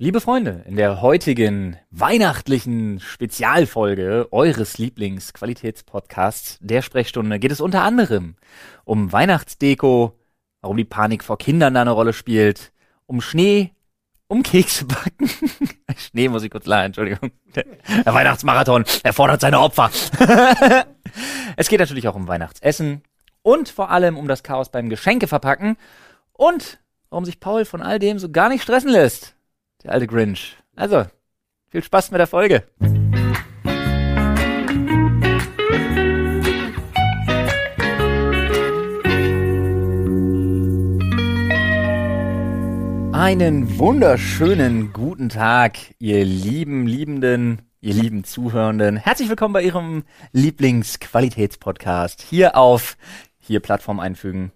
Liebe Freunde, in der heutigen weihnachtlichen Spezialfolge eures Lieblingsqualitätspodcasts der Sprechstunde geht es unter anderem um Weihnachtsdeko, warum die Panik vor Kindern da eine Rolle spielt, um Schnee, um Kekse backen. Schnee muss ich kurz lachen, Entschuldigung. Der, Weihnachtsmarathon erfordert seine Opfer. es geht natürlich auch um Weihnachtsessen und vor allem um das Chaos beim Geschenke verpacken und warum sich Paul von all dem so gar nicht stressen lässt. Der alte Grinch. Also, viel Spaß mit der Folge. Einen wunderschönen guten Tag, ihr lieben Liebenden, ihr lieben Zuhörenden. Herzlich willkommen bei Ihrem Lieblingsqualitätspodcast hier auf hier Plattform einfügen.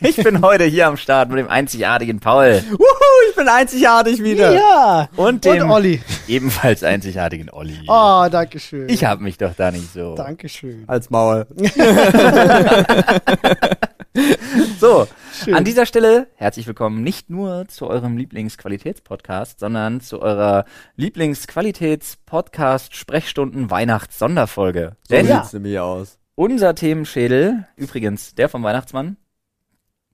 Ich bin heute hier am Start mit dem einzigartigen Paul. Wuhu, ich bin einzigartig wieder. Ja. Und dem Und Olli. ebenfalls einzigartigen Olli. Oh, danke schön. Ich hab mich doch da nicht so. Dankeschön. Als Maul. So, Schön. an dieser Stelle herzlich willkommen nicht nur zu eurem Lieblingsqualitätspodcast, sondern zu eurer Lieblingsqualitätspodcast Sprechstunden Weihnachts-Sonderfolge. So Denn Ja. sieht's nämlich aus. unser Themenschädel, übrigens der vom Weihnachtsmann,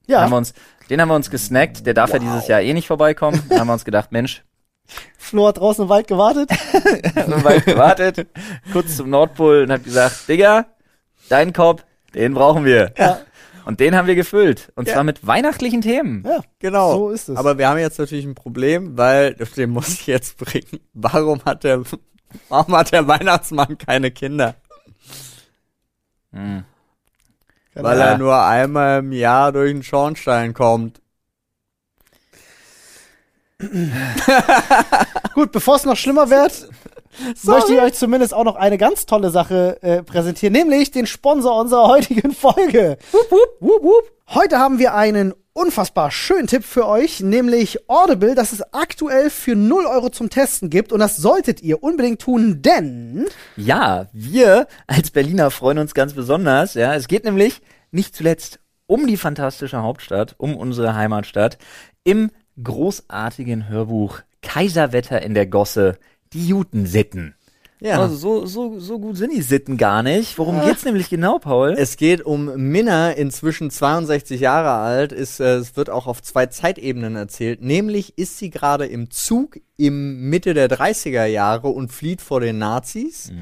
Ja, haben wir uns, den haben wir uns gesnackt, der darf ja dieses Jahr eh nicht vorbeikommen. Da haben wir uns gedacht, Mensch, Flo hat draußen im Wald gewartet. so weit gewartet, kurz zum Nordpol und hat gesagt, Digga, dein Kopf, den brauchen wir. Ja. Und den haben wir gefüllt. Und Ja. zwar mit weihnachtlichen Themen. Ja, Genau. So ist es. Aber wir haben jetzt natürlich ein Problem, weil, den muss ich jetzt bringen. Warum hat der, warum hat der Weihnachtsmann keine Kinder? Hm. Weil Ja. er nur einmal im Jahr durch den Schornstein kommt. Gut, bevor es noch schlimmer wird, möchte ich euch zumindest auch noch eine ganz tolle Sache äh, präsentieren, nämlich den Sponsor unserer heutigen Folge. Wup, wup, wup, wup. Heute haben wir einen unfassbar schönen Tipp für euch, nämlich Audible, das es aktuell für 0 Euro zum Testen gibt. Und das solltet ihr unbedingt tun, denn Ja, wir als Berliner freuen uns ganz besonders. Ja, es geht nämlich nicht zuletzt um die fantastische Hauptstadt, um unsere Heimatstadt im großartigen Hörbuch Kaiserwetter in der Gosse, die Jutensitten. Ja. Also so, so, so gut sind die Sitten gar nicht. Worum geht's nämlich genau, Paul? Es geht um Minna, inzwischen 62 Jahre alt. Ist, äh, es wird auch auf zwei Zeitebenen erzählt. Nämlich ist sie gerade im Zug im Mitte der 30er Jahre und flieht vor den Nazis.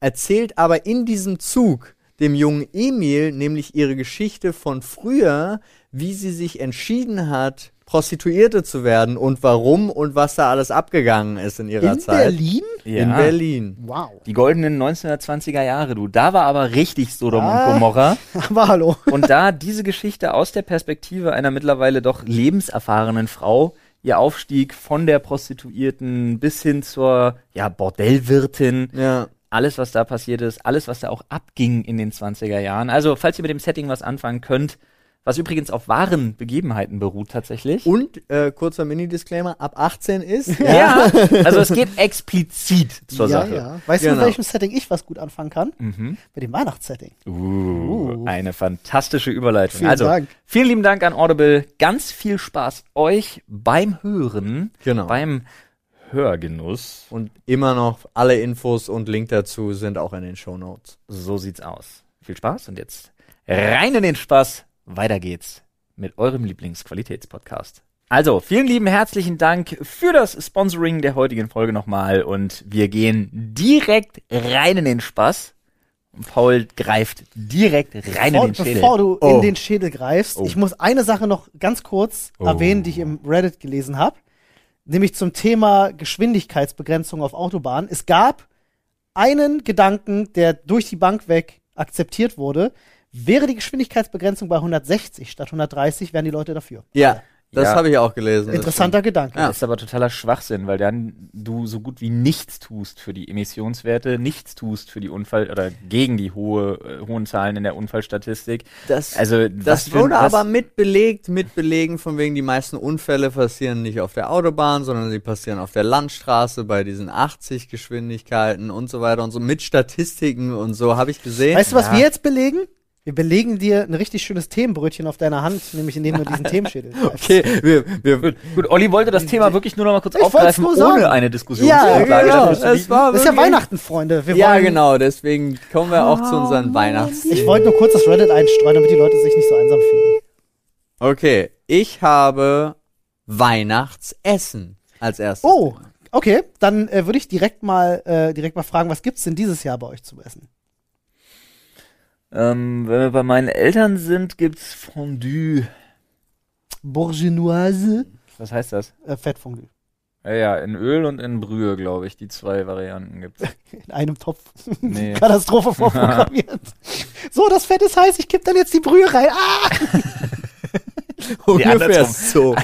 Erzählt aber in diesem Zug dem jungen Emil nämlich ihre Geschichte von früher, wie sie sich entschieden hat, Prostituierte zu werden und warum und was da alles abgegangen ist in ihrer in Zeit. Berlin? In Berlin. Wow. Die goldenen 1920er Jahre, du. Da war aber richtig Sodom Ah. und Gomorra. Aber hallo. Und da diese Geschichte aus der Perspektive einer mittlerweile doch lebenserfahrenen Frau, ihr Aufstieg von der Prostituierten bis hin zur ja, Bordellwirtin, Ja. alles, was da passiert ist, alles, was da auch abging in den 20er Jahren. Also, falls ihr mit dem Setting was anfangen könnt, was übrigens auf wahren Begebenheiten beruht tatsächlich. Und äh, kurzer Mini-Disclaimer, ab 18 ist. ja, also es geht explizit zur ja, Sache. ja. Weißt du, Genau. mit welchem Setting ich was gut anfangen kann? Mhm. Mit dem Weihnachtssetting. Uh, eine fantastische Überleitung. Vielen also, Dank. vielen lieben Dank an Audible. Ganz viel Spaß euch beim Hören, Genau. beim Hörgenuss. Und immer noch alle Infos und Link dazu sind auch in den Show Notes. So sieht's aus. Viel Spaß und jetzt rein in den Spaß. Weiter geht's mit eurem Lieblingsqualitätspodcast. Also, vielen lieben herzlichen Dank für das Sponsoring der heutigen Folge nochmal und wir gehen direkt rein in den Spaß. Und Paul greift direkt rein Bevor, in den Schädel. bevor du Oh. in den Schädel greifst, Oh. ich muss eine Sache noch ganz kurz Oh. erwähnen, die ich im Reddit gelesen habe. Nämlich zum Thema Geschwindigkeitsbegrenzung auf Autobahnen. Es gab einen Gedanken, der durch die Bank weg akzeptiert wurde. Wäre die Geschwindigkeitsbegrenzung bei 160 statt 130, wären die Leute dafür. Ja, das Ja. habe ich auch gelesen. das Interessanter Gedanke. Das ist aber totaler Schwachsinn, weil dann du so gut wie nichts tust für die Emissionswerte, nichts tust für die Unfall oder gegen die hohe, äh, hohen Zahlen in der Unfallstatistik. Das, Also das für wurde was- aber mit belegt, mit belegen, von wegen die meisten Unfälle passieren nicht auf der Autobahn, sondern sie passieren auf der Landstraße bei diesen 80 Geschwindigkeiten und so weiter und so mit Statistiken und so habe ich gesehen. Weißt du, was Ja. wir jetzt belegen? Wir belegen dir ein richtig schönes Themenbrötchen auf deiner Hand, nämlich indem du diesen Themenschädel greifst. Okay, wir, wir, Gut, gut, Olli wollte das Thema wirklich nur noch mal kurz Ich aufgreifen, nur sagen. ohne eine Diskussion Ja, genau. war Das ist ja Weihnachten, Freunde. Wir Ja, genau, deswegen kommen wir auch zu unseren Weihnachts. Ich wollte nur kurz das Reddit einstreuen, damit die Leute sich nicht so einsam fühlen. Okay, ich habe Weihnachtsessen als erstes. Oh, okay. Dann äh, würde ich direkt mal, äh, direkt mal fragen, was gibt's denn dieses Jahr bei euch zu essen? Ähm, wenn wir bei meinen Eltern sind, gibt's Fondue. Bourgeoise, Was heißt das? äh, Fettfondue. Ja, ja, in Öl und in Brühe, glaube ich, die zwei Varianten gibt's. In einem Topf. Nee. Katastrophe vorprogrammiert. so, das Fett ist heiß, ich kipp dann jetzt die Brühe rein. Ah! Ungefähr so.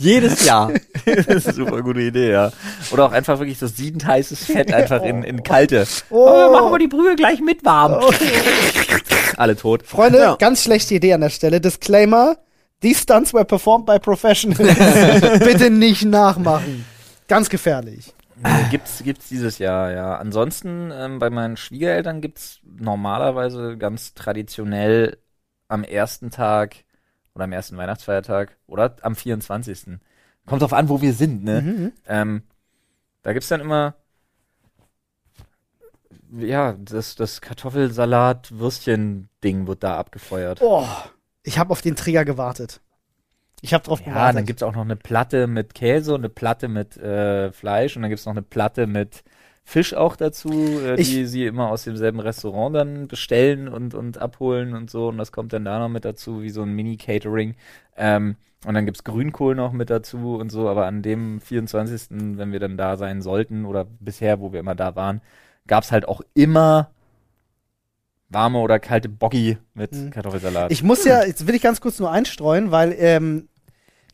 Jedes Jahr. das ist eine super gute Idee, ja. Oder auch einfach wirklich das siedend heißes Fett einfach in, in kalte. Oh. Oh, machen wir die Brühe gleich mit warm. Alle tot. Freunde, Ja. ganz schlechte Idee an der Stelle. Disclaimer, these stunts were performed by professionals. Bitte nicht nachmachen. Ganz gefährlich. Nee, gibt's, gibt's dieses Jahr, ja. Ansonsten, ähm, bei meinen Schwiegereltern gibt's normalerweise ganz traditionell am ersten Tag oder am ersten Weihnachtsfeiertag oder am 24. Kommt drauf an, wo wir sind, ne? Mhm. Ähm, da gibt's dann immer, ja, das, das Kartoffelsalat-Würstchen-Ding wird da abgefeuert. Oh, ich habe auf den Trigger gewartet. Ich habe drauf Ja, gewartet. dann gibt's auch noch eine Platte mit Käse und eine Platte mit äh, Fleisch und dann gibt's noch eine Platte mit Fisch auch dazu, äh, die sie immer aus demselben Restaurant dann bestellen und, und abholen und so. Und das kommt dann da noch mit dazu, wie so ein Mini-Catering. Ähm, und dann gibt's Grünkohl noch mit dazu und so. Aber an dem 24., wenn wir dann da sein sollten oder bisher, wo wir immer da waren, gab's halt auch immer warme oder kalte Boggi mit Mhm. Kartoffelsalat. Ich muss ja, jetzt will ich ganz kurz nur einstreuen, weil ähm,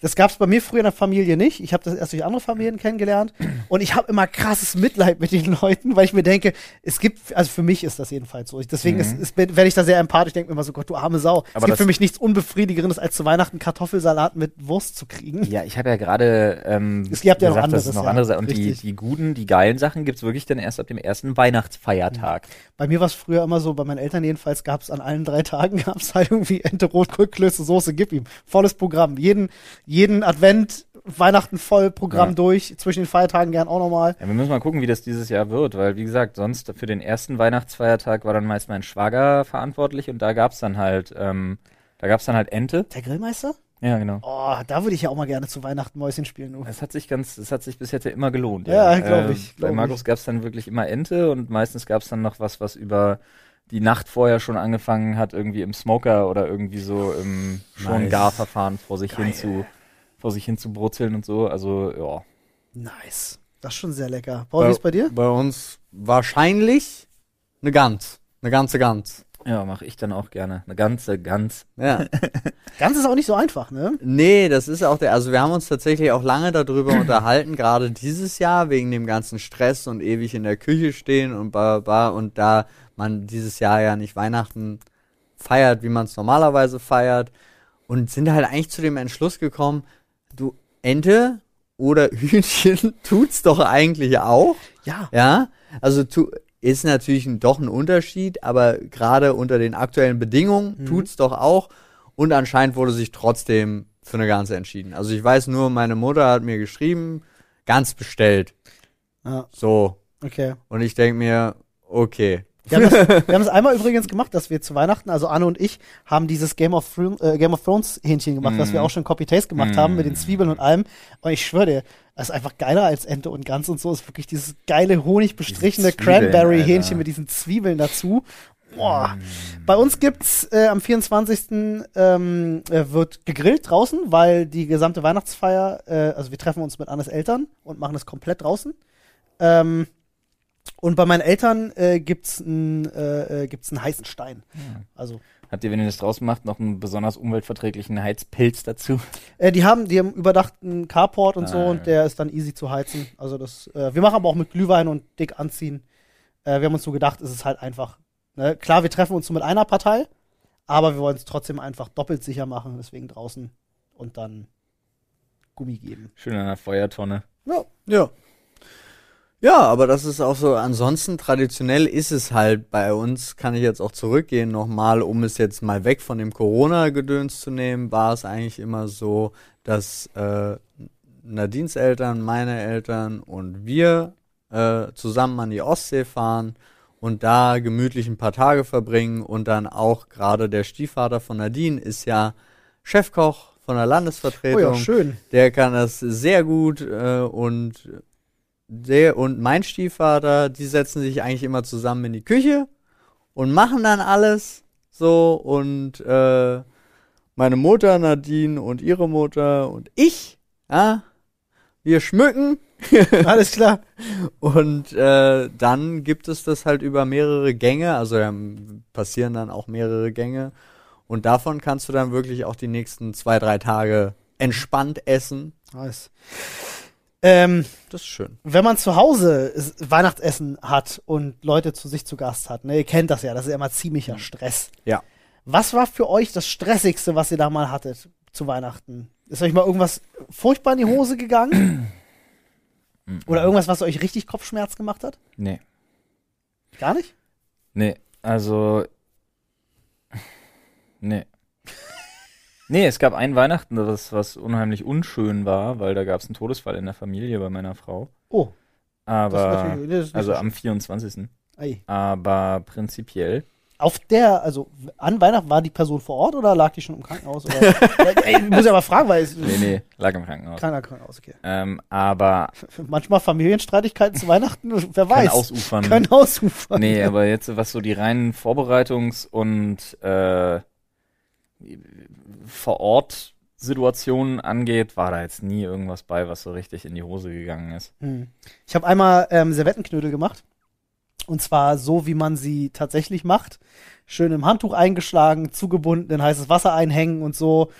das gab es bei mir früher in der Familie nicht. Ich habe das erst durch andere Familien kennengelernt und ich habe immer krasses Mitleid mit den Leuten, weil ich mir denke, es gibt, also für mich ist das jedenfalls so. Ich- Deswegen Mhm. werde ich da sehr empathisch, denke mir immer so, Gott, du arme Sau. es Aber gibt das- für mich nichts Unbefriedigerendes, als zu Weihnachten Kartoffelsalat mit Wurst zu kriegen. Ja, ich habe ja gerade ähm, Es gibt ja noch es anderes, noch ja. andere Sachen. Und die, Richtig. die guten, die geilen Sachen gibt's wirklich dann erst ab dem ersten Weihnachtsfeiertag. Bei mir war es früher immer so, bei meinen Eltern jedenfalls gab es an allen drei Tagen gab es halt irgendwie Ente, Rotkohl, Klöße, Soße, gib ihm. Volles Programm. Jeden, jeden Advent, Weihnachten voll Programm Ja. durch, zwischen den Feiertagen gern auch nochmal. Ja, wir müssen mal gucken, wie das dieses Jahr wird, weil wie gesagt, sonst für den ersten Weihnachtsfeiertag war dann meist mein Schwager verantwortlich und da gab's dann halt, ähm, da gab's dann halt Ente. Der Grillmeister? Ja, genau. Oh, da würde ich ja auch mal gerne zu Weihnachten Mäuschen spielen. Es hat sich ganz, es hat sich bis jetzt ja immer gelohnt. Ja, glaub Äh, ich, Bei glaub Markus ich. gab's dann wirklich immer Ente und meistens gab's dann noch was, was über die Nacht vorher schon angefangen hat, irgendwie im Smoker oder irgendwie so im schon Nice. Garverfahren vor sich Geil. hin zu, vor sich hin zu brutzeln und so. Also, ja. Nice. Das ist schon sehr lecker. Paul, wie ist bei dir? Bei uns wahrscheinlich eine Gans. Eine ganze Gans. Ja, mache ich dann auch gerne. Eine ganze Gans. Ja. Ganz ist auch nicht so einfach, ne? nee, das ist auch der, also wir haben uns tatsächlich auch lange darüber unterhalten, gerade dieses Jahr, wegen dem ganzen Stress und ewig in der Küche stehen und bla bla bla. Und da man dieses Jahr ja nicht Weihnachten feiert, wie man es normalerweise feiert, und sind halt eigentlich zu dem Entschluss gekommen, du Ente oder Hühnchen tut's doch eigentlich auch. Ja. Ja, also tu, ist natürlich ein, doch ein Unterschied, aber gerade unter den aktuellen Bedingungen Mhm. tut's doch auch. Und anscheinend wurde sich trotzdem für eine Ganze entschieden. Also ich weiß nur, meine Mutter hat mir geschrieben, ganz bestellt. ja. So. Okay. Und ich denk mir, okay. Wir haben, das, wir haben das einmal übrigens gemacht, dass wir zu Weihnachten, also Anne und ich, haben dieses Game of, Thron- äh, Game of Thrones Hähnchen gemacht, was wir auch schon Copy-Taste gemacht Mm. haben mit den Zwiebeln und allem. Und ich schwöre dir, das ist einfach geiler als Ente und Gans und so. ist wirklich dieses geile Honigbestrichene Diese Zwiebeln, Cranberry-Hähnchen mit diesen Zwiebeln dazu. Boah. Bei uns gibt's äh, am 24. Ähm, äh, wird gegrillt draußen, weil die gesamte Weihnachtsfeier, äh, also wir treffen uns mit Annes Eltern und machen es komplett draußen. Ähm, und bei meinen Eltern äh, gibt's einen äh, äh, gibt's einen heißen Stein. Also Habt ihr, wenn ihr das draußen macht, noch einen besonders umweltverträglichen Heizpilz dazu? äh, die haben die haben überdachten Carport und so Ah, und ja. der ist dann easy zu heizen. Also das äh, wir machen aber auch mit Glühwein und dick anziehen. Äh, wir haben uns so gedacht, es ist halt einfach. Ne? Klar, wir treffen uns so mit einer Partei, aber wir wollen es trotzdem einfach doppelt sicher machen, deswegen draußen und dann Gummi geben. Schön an der Feuertonne. Ja. Ja. Ja, aber das ist auch so, ansonsten traditionell ist es halt bei uns, kann ich jetzt auch zurückgehen nochmal, um es jetzt mal weg von dem Corona-Gedöns zu nehmen, war es eigentlich immer so, dass äh, Nadines Eltern, meine Eltern und wir äh, zusammen an die Ostsee fahren und da gemütlich ein paar Tage verbringen und dann auch gerade der Stiefvater von Nadine ist ja Chefkoch von der Landesvertretung. Oh ja, schön. Der kann das sehr gut äh, und der und mein Stiefvater, die setzen sich eigentlich immer zusammen in die Küche und machen dann alles so und äh, meine Mutter Nadine und ihre Mutter und ich, ja, wir schmücken Alles klar. und äh, dann gibt es das halt über mehrere Gänge, also ähm, passieren dann auch mehrere Gänge und davon kannst du dann wirklich auch die nächsten zwei, drei Tage entspannt essen. Nice. Ähm, Das ist schön. wenn man zu Hause Weihnachtsessen hat und Leute zu sich zu Gast hat, ne, ihr kennt das ja, das ist ja immer ziemlicher Stress. Ja. Was war für euch das Stressigste, was ihr da mal hattet zu Weihnachten? Ist euch mal irgendwas furchtbar in die Hose gegangen? Oder irgendwas, was euch richtig Kopfschmerz gemacht hat? Nee. Gar nicht? Nee, also. Nee. Nee, es gab ein Weihnachten, das was unheimlich unschön war, weil da gab es einen Todesfall in der Familie bei meiner Frau. Oh, Aber, also so am 24. Ei. Aber prinzipiell, Auf der, also an Weihnachten war die Person vor Ort oder lag die schon im Krankenhaus? Ey, ich muss ja mal fragen, weil es nee, nee, lag im Krankenhaus. Keiner Krankenhaus, okay. Ähm, aber Manchmal Familienstreitigkeiten zu Weihnachten, wer kein weiß. Ausufern. Können ausufern. Nee, aber jetzt, was so die reinen Vorbereitungs- und äh, vor Ort Situationen angeht, war da jetzt nie irgendwas bei, was so richtig in die Hose gegangen ist. Hm. Ich habe einmal ähm, Servettenknödel gemacht. Und zwar so, wie man sie tatsächlich macht. Schön im Handtuch eingeschlagen, zugebunden, in heißes Wasser einhängen und so.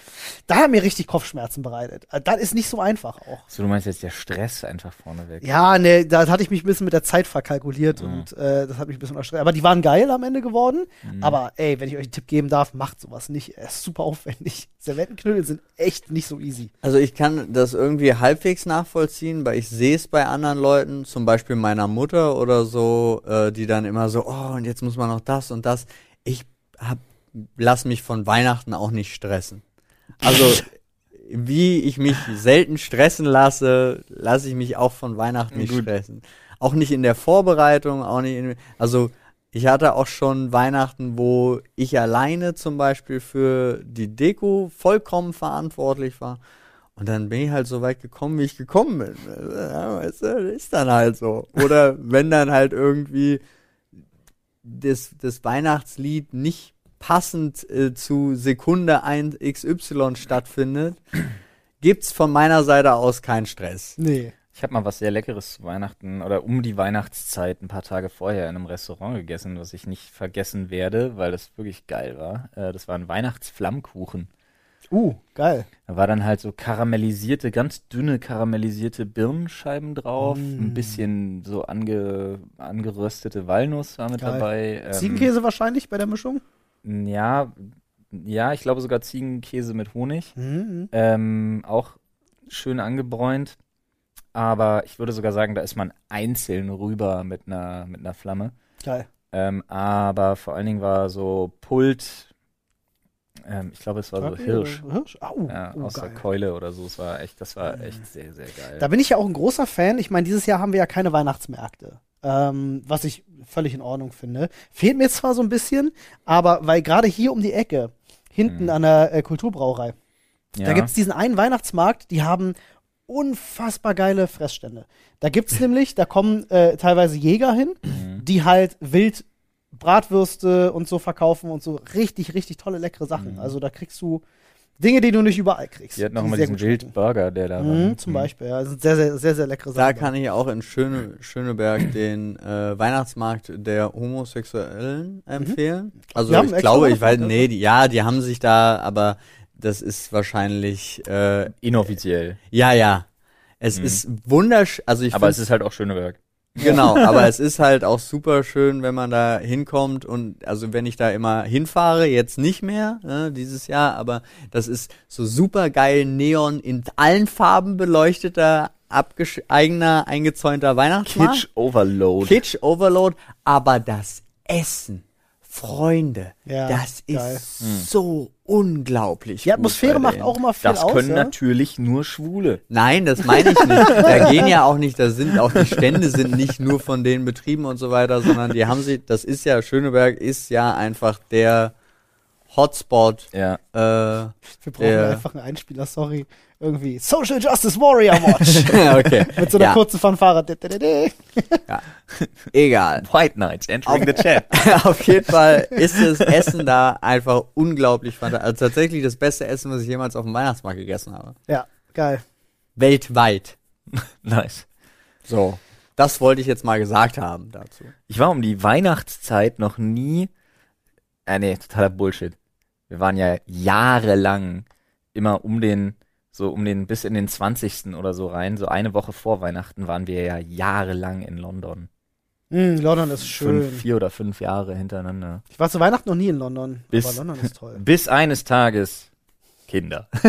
Da hat mir richtig Kopfschmerzen bereitet. Äh, Das ist nicht so einfach auch. So, du meinst jetzt der Stress einfach vorneweg. Ja, ne, da hatte ich mich ein bisschen mit der Zeit verkalkuliert Mhm. und äh, das hat mich ein bisschen erstreckt. Aber die waren geil am Ende geworden. Mhm. Aber ey, wenn ich euch einen Tipp geben darf, macht sowas nicht. Es ist super aufwendig. Servettenknödel sind echt nicht so easy. Also ich kann das irgendwie halbwegs nachvollziehen, weil ich sehe es bei anderen Leuten, zum Beispiel meiner Mutter oder so, äh, die dann immer so, oh, und jetzt muss man noch das und das. Ich hab, lass mich von Weihnachten auch nicht stressen. Also wie ich mich selten stressen lasse, lasse ich mich auch von Weihnachten nicht Gut. stressen. Auch nicht in der Vorbereitung, auch nicht in, also ich hatte auch schon Weihnachten, wo ich alleine zum Beispiel für die Deko vollkommen verantwortlich war. Und dann bin ich halt so weit gekommen, wie ich gekommen bin. Ja, weißt du, ist dann halt so. Oder wenn dann halt irgendwie das, das Weihnachtslied nicht passend äh, zu Sekunde 1 XY stattfindet, gibt's von meiner Seite aus keinen Stress. Nee. Ich habe mal was sehr Leckeres zu Weihnachten oder um die Weihnachtszeit ein paar Tage vorher in einem Restaurant gegessen, was ich nicht vergessen werde, weil das wirklich geil war. Äh, das war ein Weihnachtsflammkuchen. Uh, geil. Da war dann halt so karamellisierte, ganz dünne karamellisierte Birnenscheiben drauf, Mm. ein bisschen so ange, angeröstete Walnuss war mit Geil. dabei. Ähm, Ziegenkäse wahrscheinlich bei der Mischung? Ja, ja, ich glaube sogar Ziegenkäse mit Honig. Mhm. Ähm, auch schön angebräunt. Aber ich würde sogar sagen, da ist man einzeln rüber mit einer, mit einer Flamme. Geil. Ähm, aber vor allen Dingen war so Pult, ähm, ich glaube, es war so Hirsch. Hirsch? Au, Ja, oh, aus der geil. Keule oder so. Es war echt, das war echt sehr, sehr geil. Da bin ich ja auch ein großer Fan. Ich meine, dieses Jahr haben wir ja keine Weihnachtsmärkte. Ähm, was ich völlig in Ordnung finde. Fehlt mir zwar so ein bisschen, aber weil gerade hier um die Ecke, hinten Mhm. an der äh, Kulturbrauerei, ja. da gibt's diesen einen Weihnachtsmarkt, die haben unfassbar geile Fressstände. Da gibt's nämlich, da kommen äh, teilweise Jäger hin, Mhm. die halt wild Bratwürste und so verkaufen und so richtig, richtig tolle, leckere Sachen. Mhm. Also da kriegst du Dinge, die du nicht überall kriegst. Die hatten noch die mal diesen. Wildburger, der da war. Mhm, zum Beispiel, ja. Das sind sehr, sehr, sehr, sehr leckere Da Sachen. kann ich auch in Schöne, Schöneberg den äh, Weihnachtsmarkt der Homosexuellen empfehlen. Also Die haben ich glaube, ich weiß, nee, die, ja, die haben sich da, aber das ist wahrscheinlich, äh, Inoffiziell. ja, ja. Es Mhm. ist wunderschön, also ich Aber es ist halt auch Schöneberg. Genau, aber es ist halt auch super schön, wenn man da hinkommt und also wenn ich da immer hinfahre, jetzt nicht mehr, ne, dieses Jahr, aber das ist so super geil Neon in allen Farben beleuchteter eigener, eingezäunter Weihnachtsmarkt. Kitsch Overload. Kitsch Overload, aber das Essen, Freunde, Ja, das geil. ist so unglaublich. Die Atmosphäre macht auch immer viel Das aus. können ja? natürlich nur Schwule. Nein, das meine ich nicht. Da gehen ja auch nicht, da sind auch die Stände sind nicht nur von den Betrieben und so weiter, sondern die haben sie, das ist ja, Schöneberg ist ja einfach der Hotspot. Ja. Äh, Wir brauchen der- einfach einen Einspieler, sorry. Irgendwie Social Justice Warrior Watch. okay. Mit so einer ja, kurzen Fanfare. Dä-dä-dä-dä. egal. White Knights entering the chat. Auf jeden Fall ist das Essen da einfach unglaublich fantastisch. Also tatsächlich das beste Essen, was ich jemals auf dem Weihnachtsmarkt gegessen habe. Ja, geil. Weltweit. nice. So. Das wollte ich jetzt mal gesagt haben dazu. Ich war um die Weihnachtszeit noch nie. Äh, nee, totaler Bullshit. Wir waren ja jahrelang immer um den, so um den, bis in den 20. oder so rein. So eine Woche vor Weihnachten waren wir ja jahrelang in London. Hm, London ist schön. Fünf, vier oder fünf Jahre hintereinander. Ich war zu Weihnachten noch nie in London. Bis- aber London ist toll. Bis eines Tages Kinder.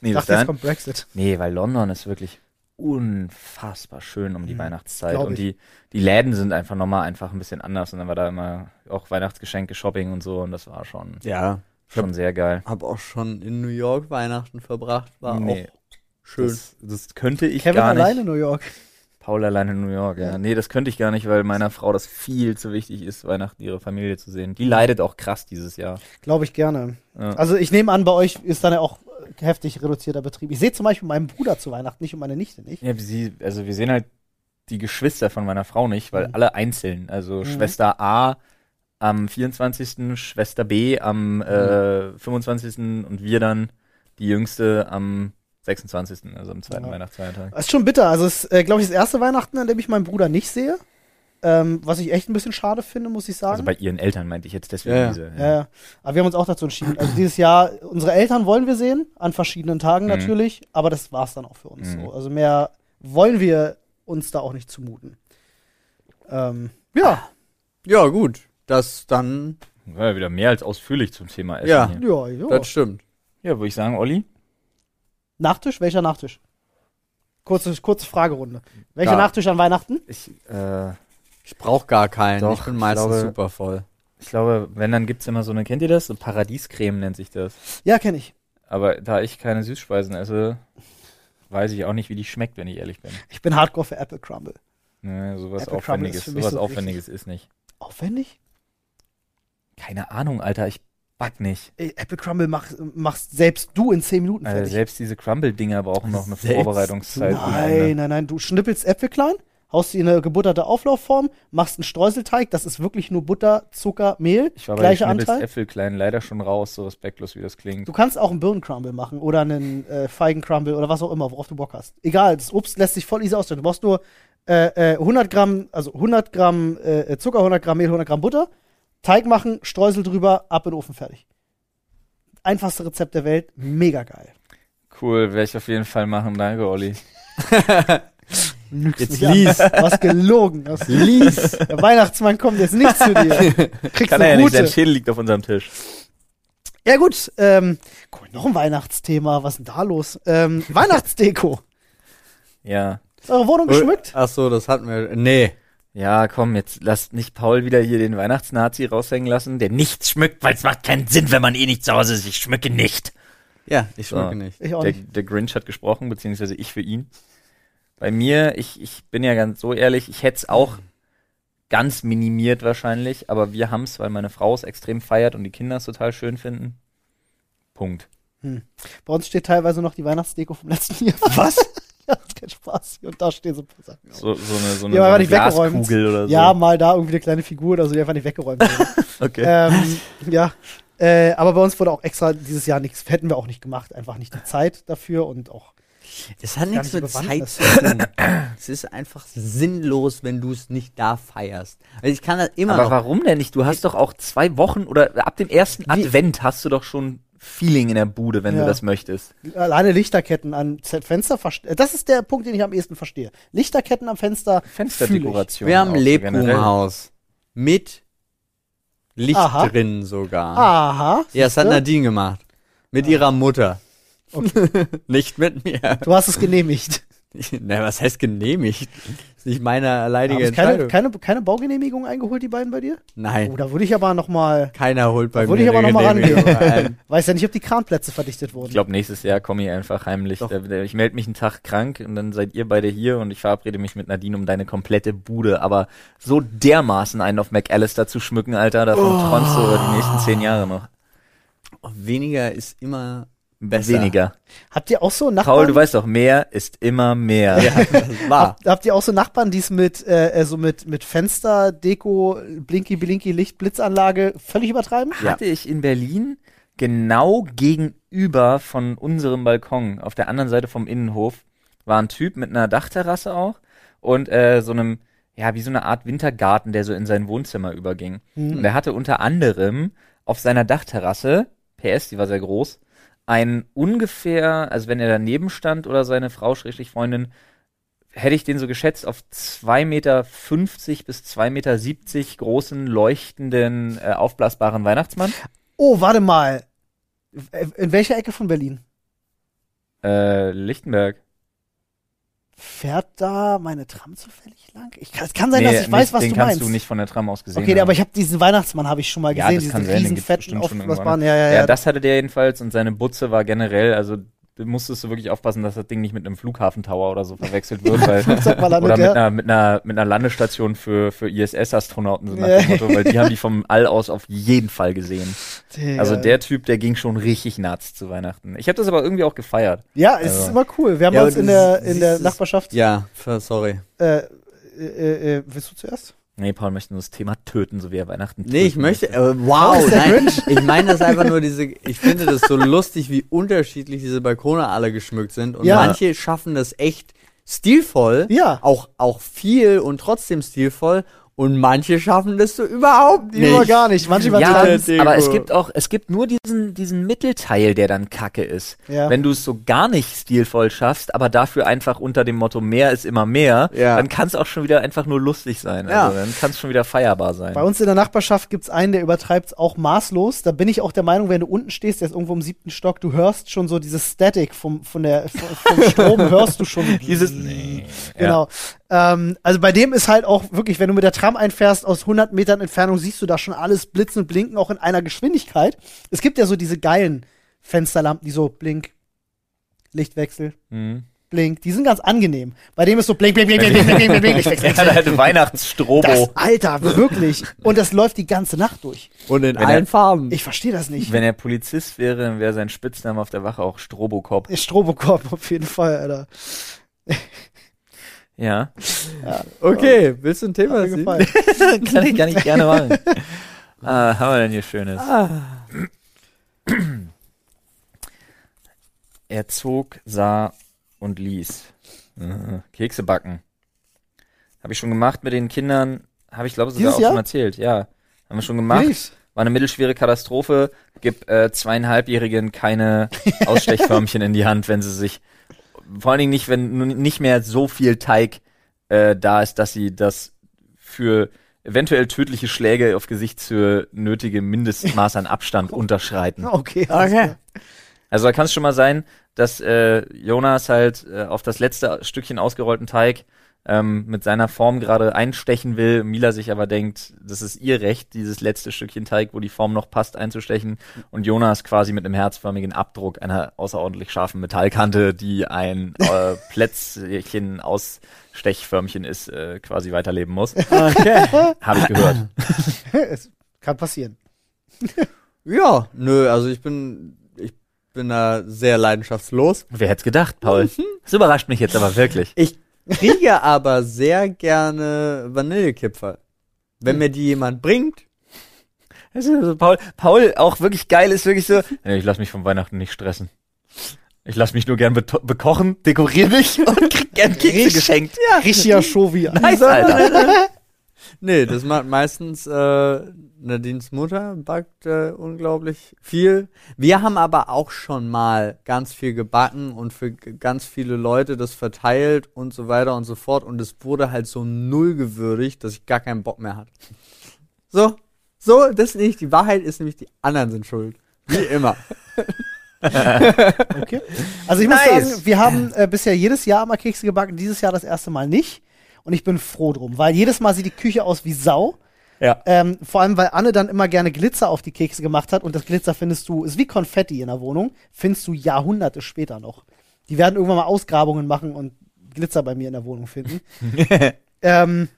nee, Ich dachte, jetzt kommt Brexit. nee, weil London ist wirklich unfassbar schön um die Mhm, Weihnachtszeit und die die Läden sind einfach nochmal einfach ein bisschen anders und dann war da immer auch Weihnachtsgeschenke, Shopping und so und das war schon Ja. Schon sehr geil. Hab auch schon in New York Weihnachten verbracht. War Nee, auch schön. Das, das könnte ich Kevin gar nicht. allein in New York. Paul allein in New York, ja. Ja. Nee, das könnte ich gar nicht, weil meiner Frau das viel zu wichtig ist, Weihnachten ihre Familie zu sehen. Die leidet auch krass dieses Jahr. Glaube ich gerne. Ja. Also ich nehme an, bei euch ist dann ja auch heftig reduzierter Betrieb. Ich sehe zum Beispiel meinen Bruder zu Weihnachten nicht und meine Nichte nicht. Ja, sie, also wir sehen halt die Geschwister von meiner Frau nicht, weil Mhm. alle einzeln. Also Mhm. Schwester A am 24., Schwester B am Mhm. äh, 25. und wir dann die jüngste am 26., also am zweiten Ja. Weihnachtsfeiertag. Das ist schon bitter. Also es ist, äh, glaube ich, das erste Weihnachten, an dem ich meinen Bruder nicht sehe. Ähm, was ich echt ein bisschen schade finde, muss ich sagen. Also bei ihren Eltern meinte ich jetzt deswegen Ja, ja. diese. Ja, ja. Aber wir haben uns auch dazu entschieden. Also dieses Jahr, unsere Eltern wollen wir sehen, an verschiedenen Tagen Mhm. natürlich, aber das war's dann auch für uns Mhm. so. Also mehr wollen wir uns da auch nicht zumuten. Ähm, ja, Ja, gut. Das dann, War ja wieder mehr als ausführlich zum Thema Essen. Ja. Hier. ja, ja. das stimmt. ja würde ich sagen, Olli? Nachtisch? Welcher Nachtisch? Kurze, kurze Fragerunde. Welcher Ja. Nachtisch an Weihnachten? Ich, äh, Ich brauche gar keinen. Doch, ich bin ich meistens glaube- super voll. ich glaube, wenn, dann gibt's immer so eine, kennt ihr das? So Paradiescreme nennt sich das. Ja, kenne ich. Aber da ich keine Süßspeisen esse, weiß ich auch nicht, wie die schmeckt, wenn ich ehrlich bin. Ich bin Hardcore für Apple Crumble. Ne, sowas Apple Crumble ist Aufwendiges, für mich sowas so Aufwendiges ist nicht. Aufwendig? Keine Ahnung, Alter, ich back nicht. Ey, Apple Crumble mach, machst selbst du in 10 Minuten Also fertig. selbst diese Crumble-Dinger brauchen noch eine Selbst Vorbereitungszeit. Nein, nein, nein. Du schnippelst Äpfel klein, haust sie in eine gebutterte Auflaufform, machst einen Streuselteig, das ist wirklich nur Butter, Zucker, Mehl, Ich war bei gleicher Schnibbels Anteil. Äpfel klein leider schon raus, so respektlos wie das klingt. Du kannst auch einen Birnencrumble machen oder einen äh, Feigencrumble oder was auch immer, worauf du Bock hast. Egal, das Obst lässt sich voll easy ausstellen. Du brauchst nur äh, äh, 100 Gramm, also 100 Gramm äh, Zucker, 100 Gramm Mehl, 100 Gramm Butter, Teig machen, Streusel drüber, ab in den Ofen, fertig. Einfachste Rezept der Welt, mega geil. Cool, werde ich auf jeden Fall machen. Danke, Olli. Lügst Jetzt lies. Du hast gelogen. Du hast Lies. Der Weihnachtsmann kommt jetzt nicht zu dir. Kriegst Kann er ja nicht, sein. Schädel liegt auf unserem Tisch. Ja gut, ähm, cool, noch ein Weihnachtsthema. Was ist denn da los? Ähm, Weihnachtsdeko. Ja. Ist eure Wohnung geschmückt? Ach so, das hatten wir. Nee. Ja, komm, jetzt lasst nicht Paul wieder hier den Weihnachtsnazi raushängen lassen, der nichts schmückt, weil es macht keinen Sinn, wenn man eh nicht zu Hause ist. Ich schmücke nicht. Ja, ich So. schmecke nicht. Ich auch Der, nicht. der Grinch hat gesprochen, beziehungsweise ich für ihn. Bei mir, ich, ich bin ja ganz so ehrlich, ich hätte es auch ganz minimiert wahrscheinlich, aber wir haben es, weil meine Frau es extrem feiert und die Kinder es total schön finden. Punkt. Bei uns steht teilweise noch die Weihnachtsdeko vom letzten Jahr. Was? kein Spaß. Hier und da stehen so ein paar Sachen. So, so eine, so eine, Ja, so eine. Glaskugel oder so. Ja, mal da irgendwie eine kleine Figur oder so, die einfach nicht weggeräumt wurde. okay. ähm, ja. Äh, aber bei uns wurde auch extra dieses Jahr nichts, hätten wir auch nicht gemacht, einfach nicht die Zeit dafür und auch Das hat nichts nicht mit die Zeit zu tun. es ist einfach sinnlos, wenn du es nicht da feierst. Also ich kann das immer aber noch. warum denn nicht? Du hast doch auch zwei Wochen oder ab dem ersten Advent hast du doch schon Feeling in der Bude, wenn Ja. du das möchtest. alleine Lichterketten an Fenster verste- Das ist der Punkt, den ich am ehesten verstehe. Lichterketten am Fenster. Fensterdekoration. Wir haben ein. Lebkuchenhaus. Mit Licht Aha. drin sogar. Aha. ja, das hat? Nadine gemacht. Mit ihrer Mutter. Okay. Nicht mit mir. Du hast es genehmigt. Na, was heißt genehmigt? ist nicht meine Haben alleinige keine, Entscheidung. keine, keine Baugenehmigung eingeholt, die beiden bei dir? Nein, Oh, da würde ich aber noch mal, keiner holt bei da würde mir ich aber eine noch mal Genehmigung rangehen. Weiß ja nicht, ob die Kranplätze verdichtet wurden. Ich glaube, nächstes Jahr komme ich einfach heimlich. Doch. Ich melde mich einen Tag krank und dann seid ihr beide hier und ich verabrede mich mit Nadine um deine komplette Bude. Aber so dermaßen einen auf McAllister zu schmücken, Alter, davon Oh. träumst du die nächsten zehn Jahre noch. Weniger ist immer besser. Weniger. Habt ihr auch so Nachbarn? Paul, du weißt doch, mehr ist immer mehr. Ja, das war. Habt, ihr auch so Nachbarn, die es mit, äh, äh, so mit, mit Fenster, Deko, Blinky, Blinky, Licht, Blitzanlage völlig übertreiben? Hatte ich in Berlin genau gegenüber von unserem Balkon, auf der anderen Seite vom Innenhof, war ein Typ mit einer Dachterrasse auch und äh, so einem, ja, wie so eine Art Wintergarten, der so in sein Wohnzimmer überging. Und er hatte unter anderem auf seiner Dachterrasse, PS, die war sehr groß, ein ungefähr, also wenn er daneben stand oder seine Frau, schrägstrich Freundin, hätte ich den so geschätzt auf 2,50 Meter bis 2,70 Meter großen, leuchtenden, äh, aufblasbaren Weihnachtsmann. Oh, warte mal. In welcher Ecke von Berlin? Äh, Lichtenberg. Fährt da meine Tram zufällig lang? Ich kann, es kann sein, dass ich nicht- weiß, was den du kannst meinst. du nicht von der Tram aus gesehen okay, haben. aber ich habe diesen Weihnachtsmann habe ich schon mal Ja, gesehen, das diesen den riesen fetten aufblasbaren. irgendwann. Ja, ja, ja. Ja, das hatte der jedenfalls und seine Butze war generell, also musstest du wirklich aufpassen, dass das Ding nicht mit einem Flughafentower oder so verwechselt wird, weil oder mit ja. einer mit einer mit einer Landestation für für ISS-Astronauten so dem Motto, weil die haben die vom All aus auf jeden Fall gesehen. Digga. Also der Typ, der ging schon richtig nuts zu Weihnachten. Ich habe das aber irgendwie auch gefeiert. Ja, es ist Also- immer cool. Wir haben Ja, uns in der, in der Nachbarschaft. Ja, sorry. Äh, äh, äh, willst du zuerst? Nee, Paul möchte nur das Thema töten, so wie er Weihnachten Nee, ich töten möchte, äh, wow, nein, ich meine das einfach nur diese, ich finde das so lustig, wie unterschiedlich diese Balkone alle geschmückt sind und Ja. manche schaffen das echt stilvoll, Ja. auch, auch viel und trotzdem stilvoll und manche schaffen das so überhaupt nicht. Immer gar nicht. Manche Ja, aber es gibt auch, es gibt nur diesen, diesen Mittelteil, der dann kacke ist. Ja. Wenn du es so gar nicht stilvoll schaffst, aber dafür einfach unter dem Motto mehr ist immer mehr, Ja. dann kann es auch schon wieder einfach nur lustig sein. Ja. Also dann kann es schon wieder feierbar sein. Bei uns in der Nachbarschaft gibt's einen, der übertreibt auch maßlos. Da bin ich auch der Meinung, wenn du unten stehst, der ist irgendwo im siebten Stock, du hörst schon so dieses Static vom, von der, vom vom Strom hörst du schon. Dieses, Genau. Ähm, also bei dem ist halt auch wirklich, wenn du mit der Tram einfährst, aus 100 Metern Entfernung siehst du da schon alles blitzen und blinken, auch in einer Geschwindigkeit. Es gibt ja so diese geilen Fensterlampen, die so blink, Lichtwechsel, Mhm. blink, die sind ganz angenehm. Bei dem ist so blink, blink, blink, blink, blink, blink, blink, blink, Lichtwechsel. Hat halt Weihnachtsstrobo. Das, Alter, wirklich. Und das läuft die ganze Nacht durch. Und in Wenn allen er- Farben. Ich verstehe das nicht. Wenn er Polizist wäre, dann wäre sein Spitzname auf der Wache auch Strobokop. Strobokop auf jeden Fall, Alter. Ja. Okay, willst du ein Thema gefallen. kann ich, kann ich gerne machen. Ah, haben wir denn hier Schönes? Er zog, sah und ließ. Kekse backen. Habe ich schon gemacht mit den Kindern. Habe ich glaube sogar Dieses auch Jahr? schon erzählt. Ja, haben wir schon gemacht. Lief's. War eine mittelschwere Katastrophe. Gib äh, zweieinhalbjährigen keine Ausstechförmchen in die Hand, wenn sie sich vor allen Dingen nicht, wenn nun nicht mehr so viel Teig äh, da ist, dass sie das für eventuell tödliche Schläge auf Gesichtshöhe nötige Mindestmaß an Abstand unterschreiten. Okay. Okay. Also da kann es schon mal sein, dass äh, Jonas halt äh, auf das letzte Stückchen ausgerollten Teig ähm, mit seiner Form gerade einstechen will, Mila sich aber denkt, das ist ihr Recht, dieses letzte Stückchen Teig, wo die Form noch passt, einzustechen und Jonas quasi mit einem herzförmigen Abdruck einer außerordentlich scharfen Metallkante, die ein äh, Plätzchen Ausstechförmchen ist, äh, quasi weiterleben muss. Okay. Habe ich gehört. es kann passieren. Ja, nö, also ich bin, ich bin da sehr leidenschaftslos. Wer hätte gedacht, Paul? Das überrascht mich jetzt aber wirklich. Ich kriege aber sehr gerne Vanillekipferl. Wenn mir die jemand bringt, Also, Paul, Paul auch wirklich geil ist wirklich so. Ich lass mich von Weihnachten nicht stressen. Ich lass mich nur gern beto- bekochen, dekoriere mich und krieg gern Kekse geschenkt. Richtiger Shovi. Nice, Alter. Nee, das macht meistens äh, Nadines Mutter, backt äh, unglaublich viel. Wir haben aber auch schon mal ganz viel gebacken und für ganz viele Leute das verteilt und so weiter und so fort. Und es wurde halt so null gewürdigt, dass ich gar keinen Bock mehr hatte. So, so, das nicht. Die Wahrheit ist nämlich, die anderen sind schuld. Wie immer. Okay. Also ich muss Nice. sagen, wir haben äh, bisher jedes Jahr mal Kekse gebacken, dieses Jahr das erste Mal nicht. Und ich bin froh drum, weil jedes Mal sieht die Küche aus wie Sau. Ja. Ähm, vor allem, weil Anne dann immer gerne Glitzer auf die Kekse gemacht hat und das Glitzer findest du, ist wie Konfetti in der Wohnung, findest du Jahrhunderte später noch. Die werden irgendwann mal Ausgrabungen machen und Glitzer bei mir in der Wohnung finden. ähm,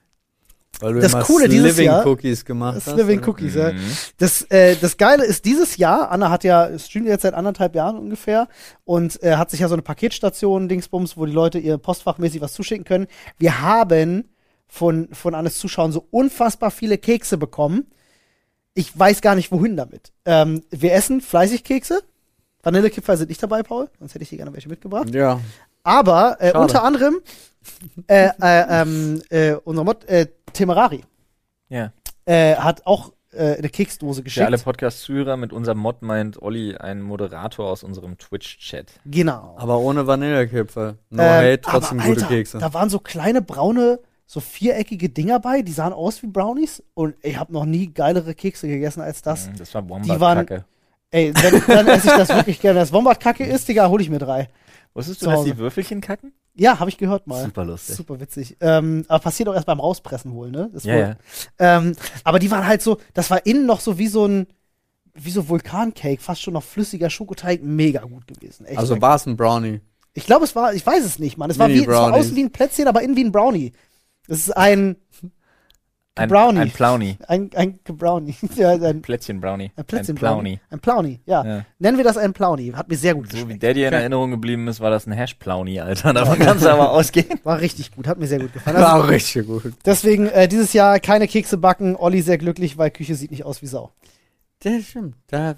Weil du Das immer Coole dieses Living Jahr- Cookies gemacht hast. Sliving oder? Cookies, ja. Mhm. Das, äh, das Geile ist, dieses Jahr, Anna hat ja, streamt jetzt seit anderthalb Jahren ungefähr und äh, hat sich ja so eine Paketstation, Dingsbums, wo die Leute ihr postfachmäßig was zuschicken können. Wir haben von, von Annes Zuschauern so unfassbar viele Kekse bekommen. Ich weiß gar nicht, wohin damit. Ähm, wir essen fleißig Kekse. Vanillekipferl sind nicht dabei, Paul, sonst hätte ich dir gerne welche mitgebracht. Ja. Aber äh, unter anderem äh, äh, ähm, äh, unser Mod, äh, Temerari Ja. äh, hat auch äh, eine Keksdose geschickt. alle Podcast-Zuhörer mit unserem Mod meint Olli ein Moderator aus unserem Twitch-Chat. Genau. Aber ohne Vanillekipferl. No Ähm, hate, trotzdem aber, gute Alter, Kekse. Da waren so kleine braune, so viereckige Dinger bei, die sahen aus wie Brownies und ich habe noch nie geilere Kekse gegessen als das. Mhm, Das war Die waren- Wombat-Kacke. Ey, wenn, dann esse ich das wirklich gerne. Wenn das Wombat-Kacke ist, Digga, hol ich mir drei. Wusstest du, dass die Würfelchen kacken? Ja, habe ich gehört mal. Super lustig. Super witzig. Ähm, aber passiert auch erst beim Rauspressen wohl, ne? Das Ja, wohl, ja. Ähm, aber die waren halt so, das war innen noch so wie so ein, wie so Vulkancake, fast schon noch flüssiger Schokoteig, mega gut gewesen. Echt Also war es ein Brownie. Ich glaube, es war, ich weiß es nicht, Mann. Es war, wie, es war außen wie ein Plätzchen, aber innen wie ein Brownie. Es ist ein, Ein Brownie. Ein Plownie. ein, ein Brownie. ja, ein, Plätzchen-Brownie. ein Plätzchen Ein Plownie. Ein Plownie, ja. Ja. Nennen wir das ein Plownie. Hat mir sehr gut So wie der dir in Erinnerung geblieben ist, war das ein Hash-Plownie, Alter. Davon kannst du aber ausgehen. War richtig gut, hat mir sehr gut gefallen. Also, War auch richtig gut. deswegen äh, dieses Jahr keine Kekse backen. Olli sehr glücklich, weil Küche sieht nicht aus wie Sau. Das stimmt. Da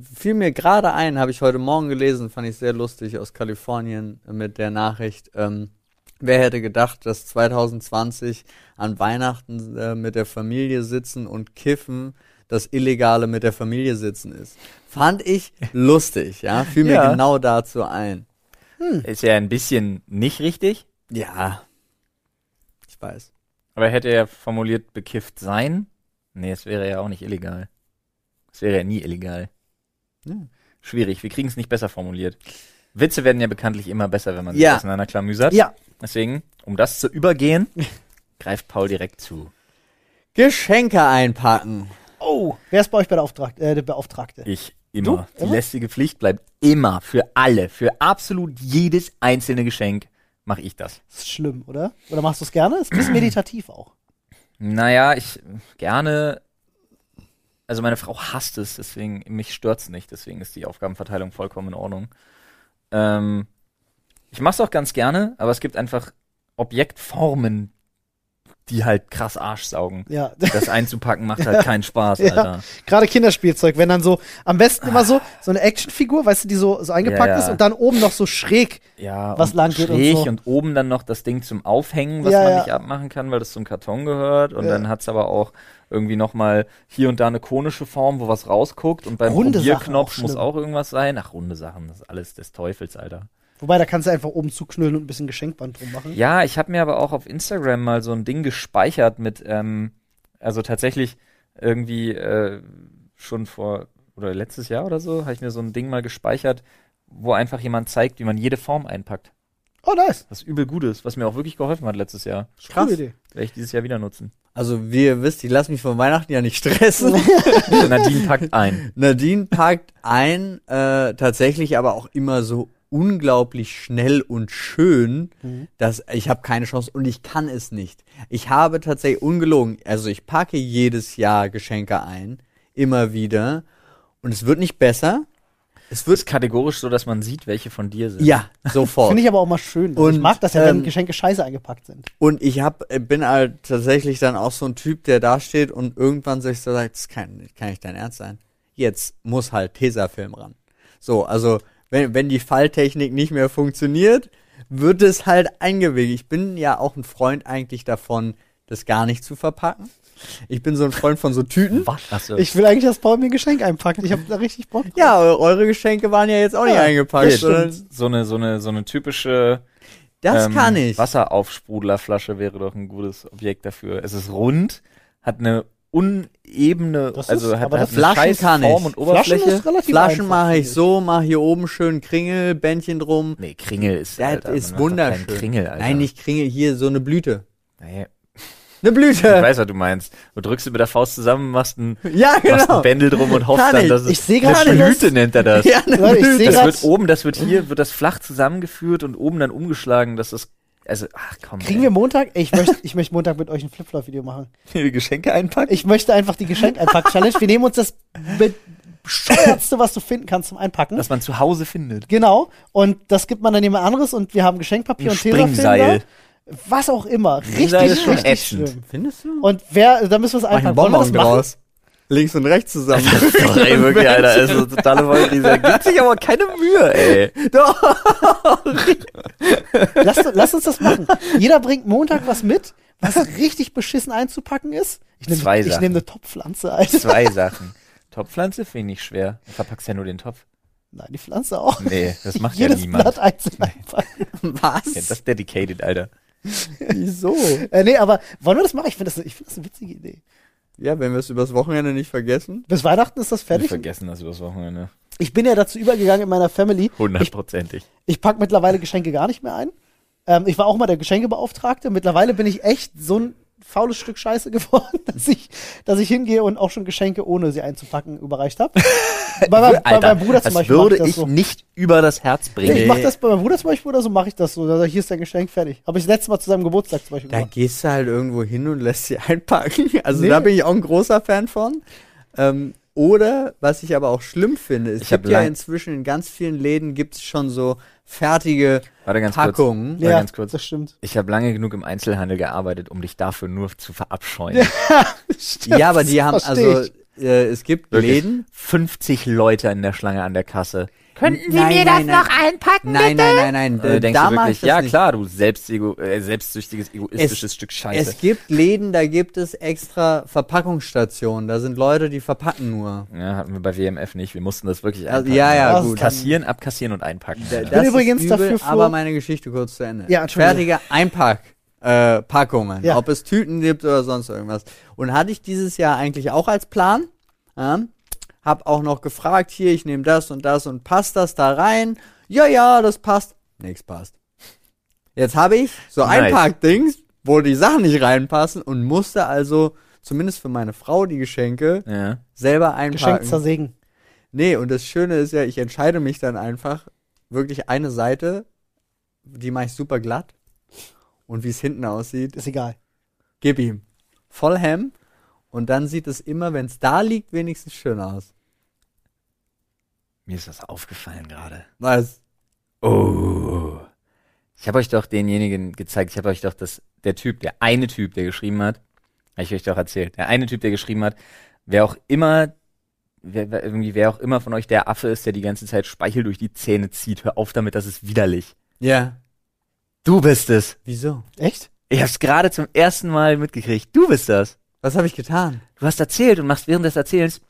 fiel mir gerade ein, habe ich heute Morgen gelesen, fand ich sehr lustig aus Kalifornien mit der Nachricht. Ähm, wer hätte gedacht, dass 2020 an Weihnachten äh, mit der Familie sitzen und kiffen das Illegale mit der Familie sitzen ist. Fand ich lustig, ja. Fiel mir Ja. genau dazu ein. Ist ja ein bisschen nicht richtig, Ja. Ich weiß. aber hätte er formuliert bekifft sein? Nee, es wäre ja auch nicht illegal. Es wäre ja nie illegal. Ja. Schwierig, wir kriegen es nicht besser formuliert. Witze werden ja bekanntlich immer besser, wenn man sie Ja. auseinanderklamüsert. Ja, Deswegen, um das zu übergehen, greift Paul direkt zu. Geschenke einpacken. Oh, wer ist bei euch bei der, Auftrag äh, der Beauftragte? Ich immer. Du? Die Immer? lästige Pflicht bleibt immer für alle, für absolut jedes einzelne Geschenk mache ich das. Das ist schlimm, oder? Oder machst du es gerne? Ist ein bisschen meditativ auch. Naja, ich gerne. Also meine Frau hasst es, deswegen mich stört's nicht, deswegen ist die Aufgabenverteilung vollkommen in Ordnung. Ähm, ich mach's auch ganz gerne, aber es gibt einfach Objektformen, die halt krass Arsch saugen. Ja. Das einzupacken macht halt keinen Spaß, Ja. Alter. Gerade Kinderspielzeug, wenn dann so, am besten immer so, so eine Actionfigur, weißt du, die so, so eingepackt Ja, ja. ist und dann oben noch so schräg. Ja, Was und lang geht und schräg so. und oben dann noch das Ding zum Aufhängen, was Ja, man ja. nicht abmachen kann, weil das zum Karton gehört. Und Ja. dann hat's aber auch irgendwie noch mal hier und da eine konische Form, wo was rausguckt. Und beim Runde Probierknopf auch muss auch irgendwas sein. Ach, runde Sachen, das ist alles des Teufels, Alter. Wobei, da kannst du einfach oben zuknüllen und ein bisschen Geschenkband drum machen. Ja, ich habe mir aber auch auf Instagram mal so ein Ding gespeichert mit, ähm, also tatsächlich irgendwie äh, schon vor, oder letztes Jahr oder so, habe ich mir so ein Ding mal gespeichert, wo einfach jemand zeigt, wie man jede Form einpackt. Oh, nice. Was übel gut ist, was mir auch wirklich geholfen hat letztes Jahr. Coole Idee. Werde ich dieses Jahr wieder nutzen. Also, wie ihr wisst, ich lasse mich von Weihnachten ja nicht stressen. Nadine packt ein. Nadine packt ein, äh, tatsächlich aber auch immer so unglaublich schnell und schön, Mhm. dass ich habe keine Chance und ich kann es nicht. Ich habe tatsächlich ungelogen, also ich packe jedes Jahr Geschenke ein, immer wieder und es wird nicht besser. Es Ist wird kategorisch so, dass man sieht, welche von dir sind. ja sofort. Finde ich aber auch mal schön. Also ich Und, mag das ja, wenn ähm, Geschenke scheiße eingepackt sind. Und ich hab, äh, bin halt tatsächlich dann auch so ein Typ, der da steht und irgendwann sich so sagt, das kann, kann nicht dein Ernst sein. Jetzt muss halt Tesafilm ran. So, also wenn, wenn die Falltechnik nicht mehr funktioniert, wird es halt eingewickelt. Ich bin ja auch ein Freund eigentlich davon, das gar nicht zu verpacken. Ich bin so ein Freund von so Tüten. Was? Achso. Ich will eigentlich, dass Paul mir ein Geschenk einpackt. Ich habe da richtig Bock. drauf. Ja, eu- eure Geschenke waren ja jetzt auch nicht Ja, eingepackt, das sondern so eine, so eine, so eine typische das ähm, kann ich. Wasseraufsprudlerflasche wäre doch ein gutes Objekt dafür. Es ist rund, hat eine unebene, Das also ist- hat, aber hat Flaschen kann Form ich. und Flaschen Oberfläche. ist relativ Flaschen mache ich so, mache hier oben schön Kringel, Bändchen drum. Nee, Kringel ist, Das Alter, ist wunderschön. Kringel, Alter. Nein, nicht Kringel, hier so eine Blüte. Nee, Eine ich Blüte. weiß, was du meinst. Du drückst du mit der Faust zusammen, machst ein, Ja, machst genau. ein Bändel drum und hoffst dann, ich. dass es Ich sehe eine gerade, Blüte das- nennt er das. Ja, eine Leute, ich Blüte. sehe Das wird oben, das wird hier, wird das flach zusammengeführt und oben dann umgeschlagen, dass das, also, ach komm. Kriegen ey. wir Montag? Ich möchte, ich möchte Montag mit euch ein Flipflop-Video machen. die Geschenke einpacken? Ich möchte einfach die Geschenkeinpack-Challenge. Wir nehmen uns das be- bescheuertste, was du finden kannst zum Einpacken. Dass man zu Hause findet. genau. Und das gibt man dann jemand anderes und wir haben Geschenkpapier Ein und Tesafilm. Was auch immer. Richtig, Springseil ist schon richtig schlimm. Findest du? Und wer, da müssen wir es einpacken. Wollen wir das Bonbon machen? draus. Links und rechts zusammen. Doch, ey, wirklich, Alter, also totale Vollkrise. Gibt sich aber keine Mühe, ey. Lass, lass uns das machen. Jeder bringt Montag was mit, was richtig beschissen einzupacken ist. Ich nehme Zwei ich nehme eine Topfpflanze, Alter. Zwei Sachen. Topfpflanze finde ich nicht schwer. Du verpackst ja nur den Topf. Nein, die Pflanze auch. Nee, das macht ja Jedes niemand. Blatt einzeln einpacken. Was? Ja, das ist dedicated, Alter. Wieso? Äh, nee, aber wollen wir das machen? Ich finde das, ich finde das eine witzige Idee. Ja, wenn wir es übers Wochenende nicht vergessen. Bis Weihnachten ist das Wir fertig. vergessen das übers Wochenende. Ich bin ja dazu übergegangen in meiner Family. Ich, Hundertprozentig. ich pack mittlerweile Geschenke gar nicht mehr ein. Ähm, ich war auch mal der Geschenkebeauftragte. Mittlerweile bin ich echt so ein faules Stück Scheiße geworden, dass ich, dass ich hingehe und auch schon Geschenke, ohne sie einzupacken, überreicht habe. bei, meinem- bei meinem Bruder zum das Beispiel. mach würde ich, das ich so. nicht über das Herz Nee, bringen. ich mach das bei meinem Bruder zum Beispiel oder so, mache ich das so. Da sag ich, hier ist dein Geschenk fertig. Habe ich das letzte Mal zu seinem Geburtstag zum Beispiel Da gemacht. gehst du halt irgendwo hin und lässt sie einpacken. Also Nee. da bin ich auch ein großer Fan von. Ähm, oder, was ich aber auch schlimm finde, es Ich hab gibt ja inzwischen in ganz vielen Läden gibt es schon so fertige Warte ganz kurz. Packungen. Warte ganz kurz. das stimmt. Ich habe lange genug im Einzelhandel gearbeitet, um dich dafür nur zu verabscheuen. Ja, aber die haben, also äh, es gibt Wirklich. Läden. 50 Leute in der Schlange an der Kasse. Könnten Sie mir das noch einpacken, nein, Nein, nein, nein, Äh, denkst da du wirklich, ja nicht. klar, du selbstego äh, selbstsüchtiges, egoistisches Stück Scheiße. Es gibt Läden, da gibt es extra Verpackungsstationen. Da sind Leute, die verpacken nur. ja, hatten wir bei WMF nicht. Wir mussten das wirklich Also, einpacken. ja, ja, Das gut. Kassieren, abkassieren und einpacken. Da- Alter. das ist übrigens übel, dafür für- aber meine Geschichte kurz zu Ende. Ja. Fertige Einpack. Äh, Packungen, Ja. ob es Tüten gibt oder sonst irgendwas. Und hatte ich dieses Jahr eigentlich auch als Plan. Ja, hab auch noch gefragt, hier, ich nehme das und das und passt das da rein? Ja, ja, das passt. Nix passt. Jetzt habe ich so Nice. Einpackdings, wo die Sachen nicht reinpassen und musste also zumindest für meine Frau die Geschenke ja. selber Geschenk einpacken. zersägen. Nee, und das Schöne ist ja, ich entscheide mich dann einfach, wirklich eine Seite, die mache ich super glatt. Und wie es hinten aussieht, Ist egal. gib ihm. Voll Hem. Und dann sieht es immer, wenn es da liegt, wenigstens schön aus. Mir ist was aufgefallen gerade. Was? Oh. Ich habe euch doch denjenigen gezeigt. Ich habe euch doch das, der Typ, der eine Typ, der geschrieben hat, habe ich euch doch erzählt. Der eine Typ, der geschrieben hat, wer auch immer, wer, wer, irgendwie, wer auch immer von euch der Affe ist, der die ganze Zeit Speichel durch die Zähne zieht. Hör auf damit, das ist widerlich. Ja. Du bist es. Wieso? Echt? Ich hab's gerade zum ersten Mal mitgekriegt. Du bist das. Was habe ich getan? Du hast erzählt und machst während des Erzählens.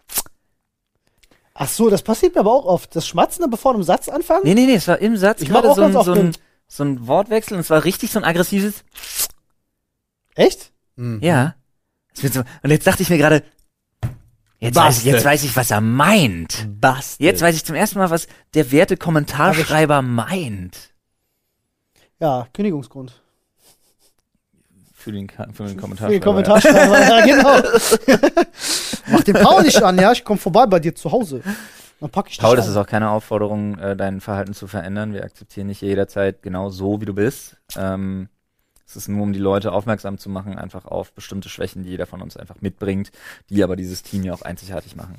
Ach so, das passiert mir aber auch oft. Das Schmatzen bevor du im Satz anfangen? Nee, nee, nee, es war im Satz Ich gerade so ein, so, ein, so ein Wortwechsel und es war richtig so ein aggressives. Echt? Hm. Ja. Es wird so, und jetzt dachte ich mir gerade, jetzt weiß, ich, jetzt weiß ich, was er meint. Bast. Jetzt weiß ich zum ersten Mal, was der werte Kommentarschreiber meint. Ja, Kündigungsgrund. Für den, für den Für den Kommentarschreiber. Kommentarschreiber, ja, genau. Mach den Paul nicht an, ja? Ich komm vorbei bei dir zu Hause. Dann pack ich dich Paul, das ein. ist auch keine Aufforderung, äh, dein Verhalten zu verändern. Wir akzeptieren nicht jederzeit genau so, wie du bist. Ähm, es ist nur, um die Leute aufmerksam zu machen, einfach auf bestimmte Schwächen, die jeder von uns einfach mitbringt, die aber dieses Team ja auch einzigartig machen.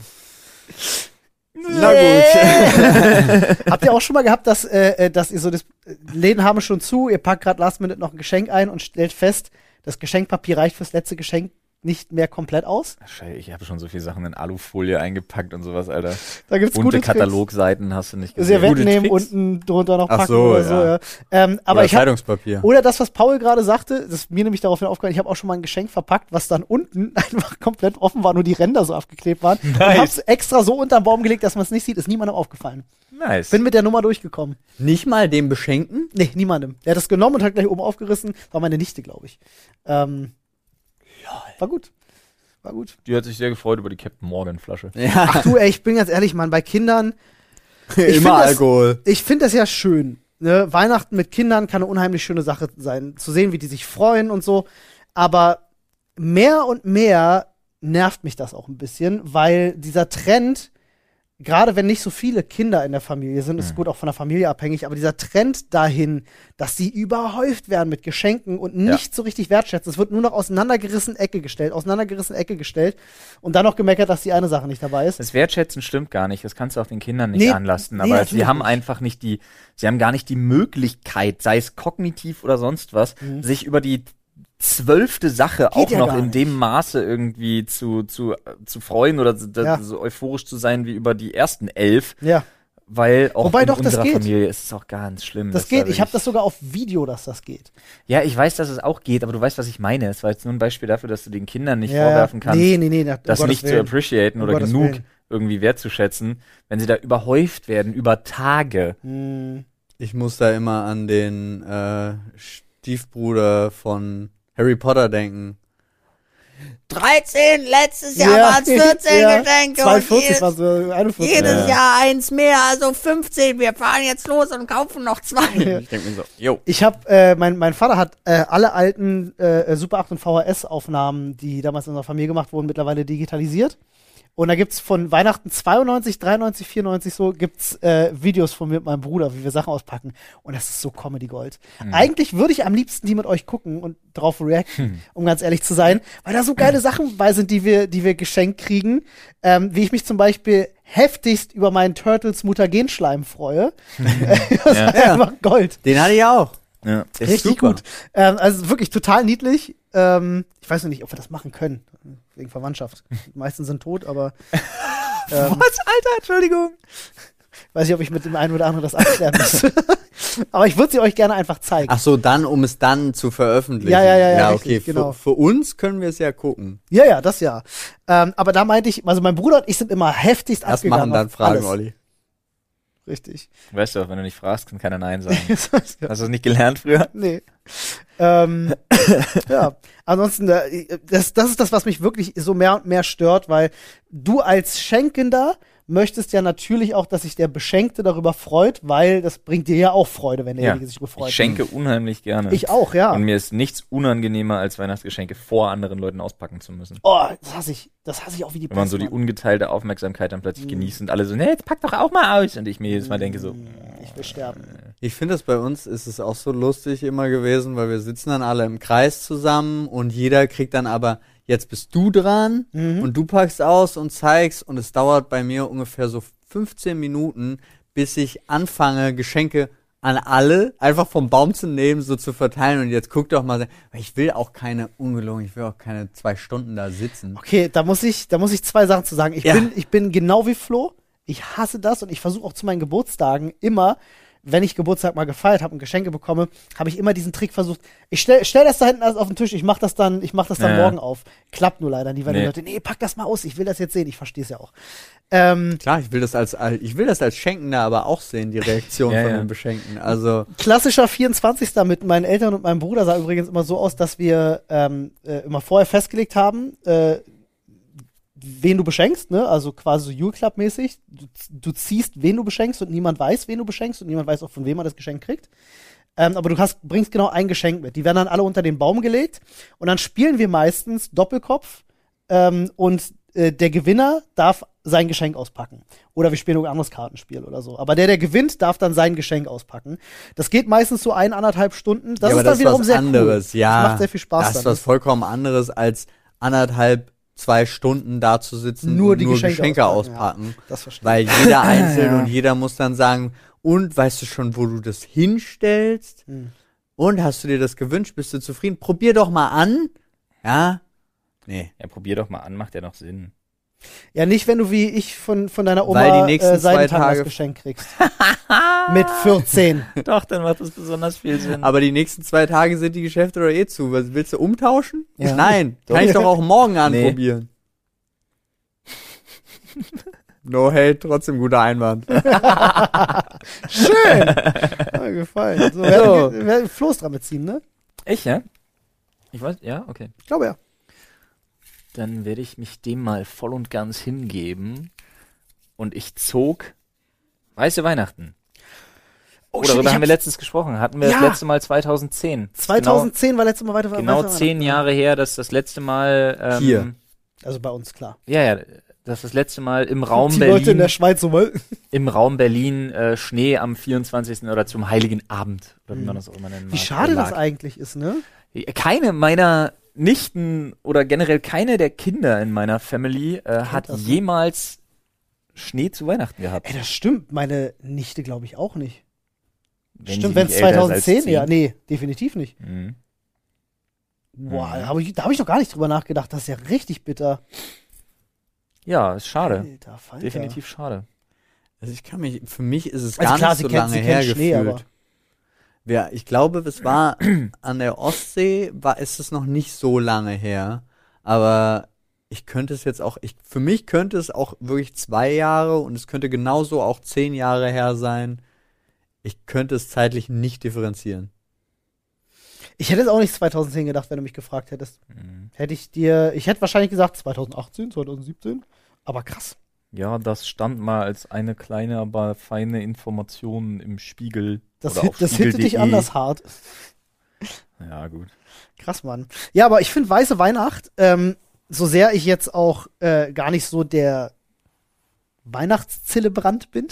Na gut. Habt ihr auch schon mal gehabt, dass, äh, äh, dass ihr so das äh, Läden haben schon zu, ihr packt gerade last minute noch ein Geschenk ein und stellt fest, das Geschenkpapier reicht fürs letzte Geschenk nicht mehr komplett aus? Scheiße, Ich habe schon so viele Sachen in Alufolie eingepackt und sowas, Alter. Da gibt's Bunte gute. Katalogseiten hast du nicht gesehen. Servetten Gute nehmen, Tricks. unten drunter noch Ach packen so, oder so, ja. ja. Ähm, aber Oder ich hab, Zeitungspapier. oder das, was Paul gerade sagte, das ist mir nämlich daraufhin aufgefallen, ich habe auch schon mal ein Geschenk verpackt, was dann unten einfach komplett offen war, nur die Ränder so abgeklebt waren. Und Nice. hab's extra so unterm Baum gelegt, dass man es nicht sieht, ist niemandem aufgefallen. Nice. Bin mit der Nummer durchgekommen. Nicht mal dem Beschenken? Nee, niemandem. Der hat das genommen und hat gleich oben aufgerissen. War meine Nichte, glaube ich. Ähm, war gut. war gut. Die hat sich sehr gefreut über die Captain Morgan Flasche. Ja, Ach du, ey, ich bin ganz ehrlich, Mann, bei Kindern, immer das- Alkohol. ich finde das ja schön. Ne? Weihnachten mit Kindern kann eine unheimlich schöne Sache sein, zu sehen, wie die sich freuen und so. Aber mehr und mehr nervt mich das auch ein bisschen, weil dieser Trend, gerade wenn nicht so viele Kinder in der Familie sind, ist Mhm. gut auch von der Familie abhängig, aber dieser Trend dahin, dass sie überhäuft werden mit Geschenken und nicht so richtig wertschätzen. Es wird nur noch auseinandergerissen, Ecke gestellt, auseinandergerissen, Ecke gestellt und dann noch gemeckert, dass die eine Sache nicht dabei ist. Das Wertschätzen stimmt gar nicht. Das kannst du auch den Kindern nicht Nee, anlasten. nee, Aber natürlich sie haben nicht. einfach nicht die, sie haben gar nicht die Möglichkeit, sei es kognitiv oder sonst was, sich über die zwölfte Sache auch Mhm. ja noch in nicht. dem Maße irgendwie zu, zu, zu freuen oder so, Ja. so euphorisch zu sein wie über die ersten elf, Ja, weil auch Wobei in doch, das unserer geht. Familie ist es auch ganz schlimm. das dass geht. da Ich habe das sogar auf Video, dass das geht. Ja, ich weiß, dass es auch geht, aber du weißt, was ich meine. Es war jetzt nur ein Beispiel dafür, dass du den Kindern nicht ja, vorwerfen kannst, Nee, nee, nee. das Gottes nicht zu Willen. appreciaten Um oder genug Willen. irgendwie wertzuschätzen, wenn sie da überhäuft werden über Tage. Hm. Ich muss da immer an den äh, Stiefbruder von Harry Potter denken. 13, letztes Jahr waren es 14 ja. Geschenke 42 und jedes, war so 41. jedes Ja. Jahr eins mehr, also 15. Wir fahren jetzt los und kaufen noch zwei. Ich denke mir so, yo. Ich habe, äh, mein, mein Vater hat äh, alle alten äh, Super 8 und VHS-Aufnahmen, die damals in unserer Familie gemacht wurden, mittlerweile digitalisiert. Und da gibt's von Weihnachten 92, 93, 94 so, gibt's äh, Videos von mir mit meinem Bruder, wie wir Sachen auspacken. Und das ist so Comedy Gold. Eigentlich würde ich am liebsten die mit euch gucken und drauf reacten, um ganz ehrlich zu sein, weil da so geile Sachen bei sind, die wir, die wir geschenkt kriegen. Ähm, wie ich mich zum Beispiel heftigst über meinen Turtles Mutagenschleim freue. das ist einfach Gold. Den hatte ich auch. Ja. Richtig super. gut. Ähm, also wirklich total niedlich. Ähm, ich weiß noch nicht, ob wir das machen können. Wegen Verwandtschaft. Die meisten sind tot, aber ähm, Was, Alter, Entschuldigung. weiß ich, ob ich mit dem einen oder anderen das abklären muss. aber ich würde sie euch gerne einfach zeigen. Ach so, dann, um es dann zu veröffentlichen. Ja, ja, ja, ja, Ja, richtig, okay. genau. Für, für uns können wir es ja gucken. Ja, ja, das ja. Ähm, aber da meinte ich, also mein Bruder und ich sind immer heftigst Erst abgegangen. machen, dann fragen, alles. Olli. Richtig. Weißt du, wenn du nicht fragst, kann keiner Nein sagen. Hast du das nicht gelernt früher? nee. ähm, ja, ansonsten, das, das ist das, was mich wirklich so mehr und mehr stört, weil du als Schenkender möchtest ja natürlich auch, dass sich der Beschenkte darüber freut, weil das bringt dir ja auch Freude, wenn derjenige sich darüber freut. Ich schenke unheimlich gerne. Ich auch, ja. Und mir ist nichts unangenehmer, als Weihnachtsgeschenke vor anderen Leuten auspacken zu müssen. Oh, das hasse ich. Das hasse ich auch wie die Wenn man so die ungeteilte Aufmerksamkeit dann plötzlich Mhm. genießt und alle so, nee, jetzt pack doch auch mal aus. Und ich mir jedes Mal denke so, Ich will sterben. Ich finde es bei uns ist es auch so lustig immer gewesen, weil wir sitzen dann alle im Kreis zusammen und jeder kriegt dann aber, jetzt bist du dran Mhm. und du packst aus und zeigst und es dauert bei mir ungefähr so 15 Minuten, bis ich anfange, Geschenke an alle einfach vom Baum zu nehmen, so zu verteilen und jetzt guck doch mal, ich will auch keine, ungelogen, ich will auch keine zwei Stunden da sitzen. Okay, da muss ich, da muss ich zwei Sachen zu sagen. Ich Ja. bin, ich bin genau wie Flo. Ich hasse das und ich versuche auch zu meinen Geburtstagen immer, wenn ich Geburtstag mal gefeiert habe und Geschenke bekomme, habe ich immer diesen Trick versucht. Ich stell, stell das da hinten alles auf den Tisch, ich mach das dann, ich mach das dann Ja. morgen auf. Klappt nur leider nie, weil die Nee. Leute, nee, pack das mal aus, ich will das jetzt sehen, ich verstehe es ja auch. Ähm, Klar, ich will das als, ich will das als Schenkender aber auch sehen, die Reaktion Ja, von ja. den Beschenkten. Also, klassischer 24. mit meinen Eltern und meinem Bruder sah übrigens immer so aus, dass wir ähm, äh, immer vorher festgelegt haben, äh, wen du beschenkst, ne? Also quasi so Jule Club mäßig. Du, du ziehst, wen du beschenkst und niemand weiß, wen du beschenkst und niemand weiß auch, von wem man das Geschenk kriegt. Ähm, aber du hast, bringst genau ein Geschenk mit. Die werden dann alle unter den Baum gelegt und dann spielen wir meistens Doppelkopf ähm, und äh, der Gewinner darf sein Geschenk auspacken. Oder wir spielen ein anderes Kartenspiel oder so. Aber der, der gewinnt, darf dann sein Geschenk auspacken. Das geht meistens so ein, anderthalb Stunden. Das ja, ist dann wiederum was sehr anderes, cool. ja. Das macht sehr viel Spaß Das ist was vollkommen anderes als anderthalb, zwei Stunden da zu sitzen Nur und die nur Geschenke Geschenke, auspacken, auspacken. Das verstehe Weil jeder einzeln Ja. und jeder muss dann sagen, und weißt du schon, wo du das hinstellst? Hm. Und hast du dir das gewünscht? Bist du zufrieden? Probier doch mal an. Ja? Nee. ja, probier doch mal an, macht ja noch Sinn. Ja, nicht, wenn du wie ich von, von deiner Oma Weil die nächsten äh, zwei Tage- Geschenk kriegst. Mit 14. Doch, dann macht das besonders viel Sinn. Aber die nächsten zwei Tage sind die Geschäfte doch eh zu. Was, willst du umtauschen? Ja. Nein. Doch. Kann ich doch auch morgen anprobieren. No hate, trotzdem guter Einwand. Schön. Hat mir gefallen. So, wer, So. wer, wer Floß dran beziehen, ne? ich, ja? Ich weiß, ja, okay. Ich glaube ja. Dann werde ich mich dem mal voll und ganz hingeben. Und ich zog Weiße Weihnachten. Oh, Oder shit, darüber haben wir letztens gesprochen. Hatten wir Ja. das letzte Mal 2010. 2010 war letztes Mal weiter. Genau, genau zehn Jahre her, dass das letzte Mal ähm, Hier. Also bei uns, klar. Ja, ja, dass das letzte Mal im Raum Die Leute in Berlin, der Schweiz so wollen. im Raum Berlin äh, Schnee am 24. oder zum Heiligen Abend, oder wie man das auch immer nennen Wie mag, schade äh, das eigentlich ist, ne? Keine meiner Nichten oder generell keine der Kinder in meiner Family äh, hat das, ne? jemals Schnee zu Weihnachten gehabt. Ey, das stimmt. Meine Nichte glaube ich auch nicht. Wenn stimmt, wenn es nicht älter ist als 2010, 10. ja, nee, definitiv nicht. Mhm. Boah, Mhm. da habe ich, da hab ich noch gar nicht drüber nachgedacht. Das ist ja richtig bitter. Ja, ist schade. Alter. Definitiv schade. Also ich kann mich, für mich ist es Also gar klar, nicht sie so kennt- lange sie her kennt Schnee, gefühlt. aber- Ja, ich glaube, es war an der Ostsee, war ist es noch nicht so lange her. Aber ich könnte es jetzt auch, ich, für mich könnte es auch wirklich zwei Jahre und es könnte genauso auch zehn Jahre her sein. Ich könnte es zeitlich nicht differenzieren. Ich hätte es auch nicht 2010 gedacht, wenn du mich gefragt hättest. Mhm. Hätte ich dir, ich hätte wahrscheinlich gesagt 2018, 2017. Aber krass. Ja, das stand mal als eine kleine, aber feine Information im Spiegel. Das, oder hit, auf das hittet dich anders hart. Ja, gut. Krass, Mann. Ja, aber ich finde Weiße Weihnacht, ähm, so sehr ich jetzt auch äh, gar nicht so der Weihnachtszelebrant bin,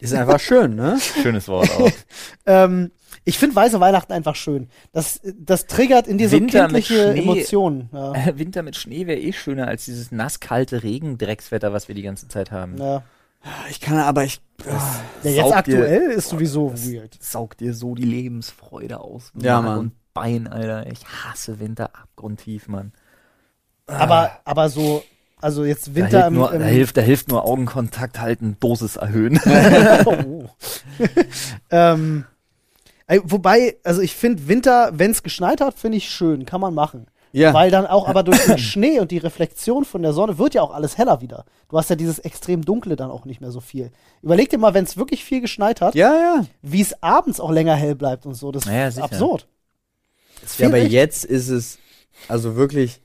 Ist einfach schön, ne? Schönes Wort auch. ähm, ich finde Weiße Weihnachten einfach schön. Das, das triggert in dir so Winter mit kindliche. Emotionen. Ja. Winter mit Schnee wäre eh schöner als dieses nasskalte Regendreckswetter, was wir die ganze Zeit haben. Ja. Ich kann aber, ich, ja, jetzt aktuell ist sowieso weird. Saugt dir so die Lebensfreude aus. Ja, Mann. Und Bein, Alter. Ich hasse Winter abgrundtief, Mann. Aber, aber so, also jetzt Da Winter hilft, im, nur, im da, hilft, da hilft nur Augenkontakt halten, Dosis erhöhen. oh. ähm, wobei, also ich finde Winter, wenn es geschneit hat, finde ich schön, kann man machen. ja. Weil dann auch, aber durch den Schnee und die Reflexion von der Sonne wird ja auch alles heller wieder. Du hast ja dieses extrem Dunkle dann auch nicht mehr so viel. Überleg dir mal, wenn es wirklich viel geschneit hat, ja, ja. wie es abends auch länger hell bleibt und so. Das Naja, ist absurd. Das Ja, aber echt. jetzt ist es, also wirklich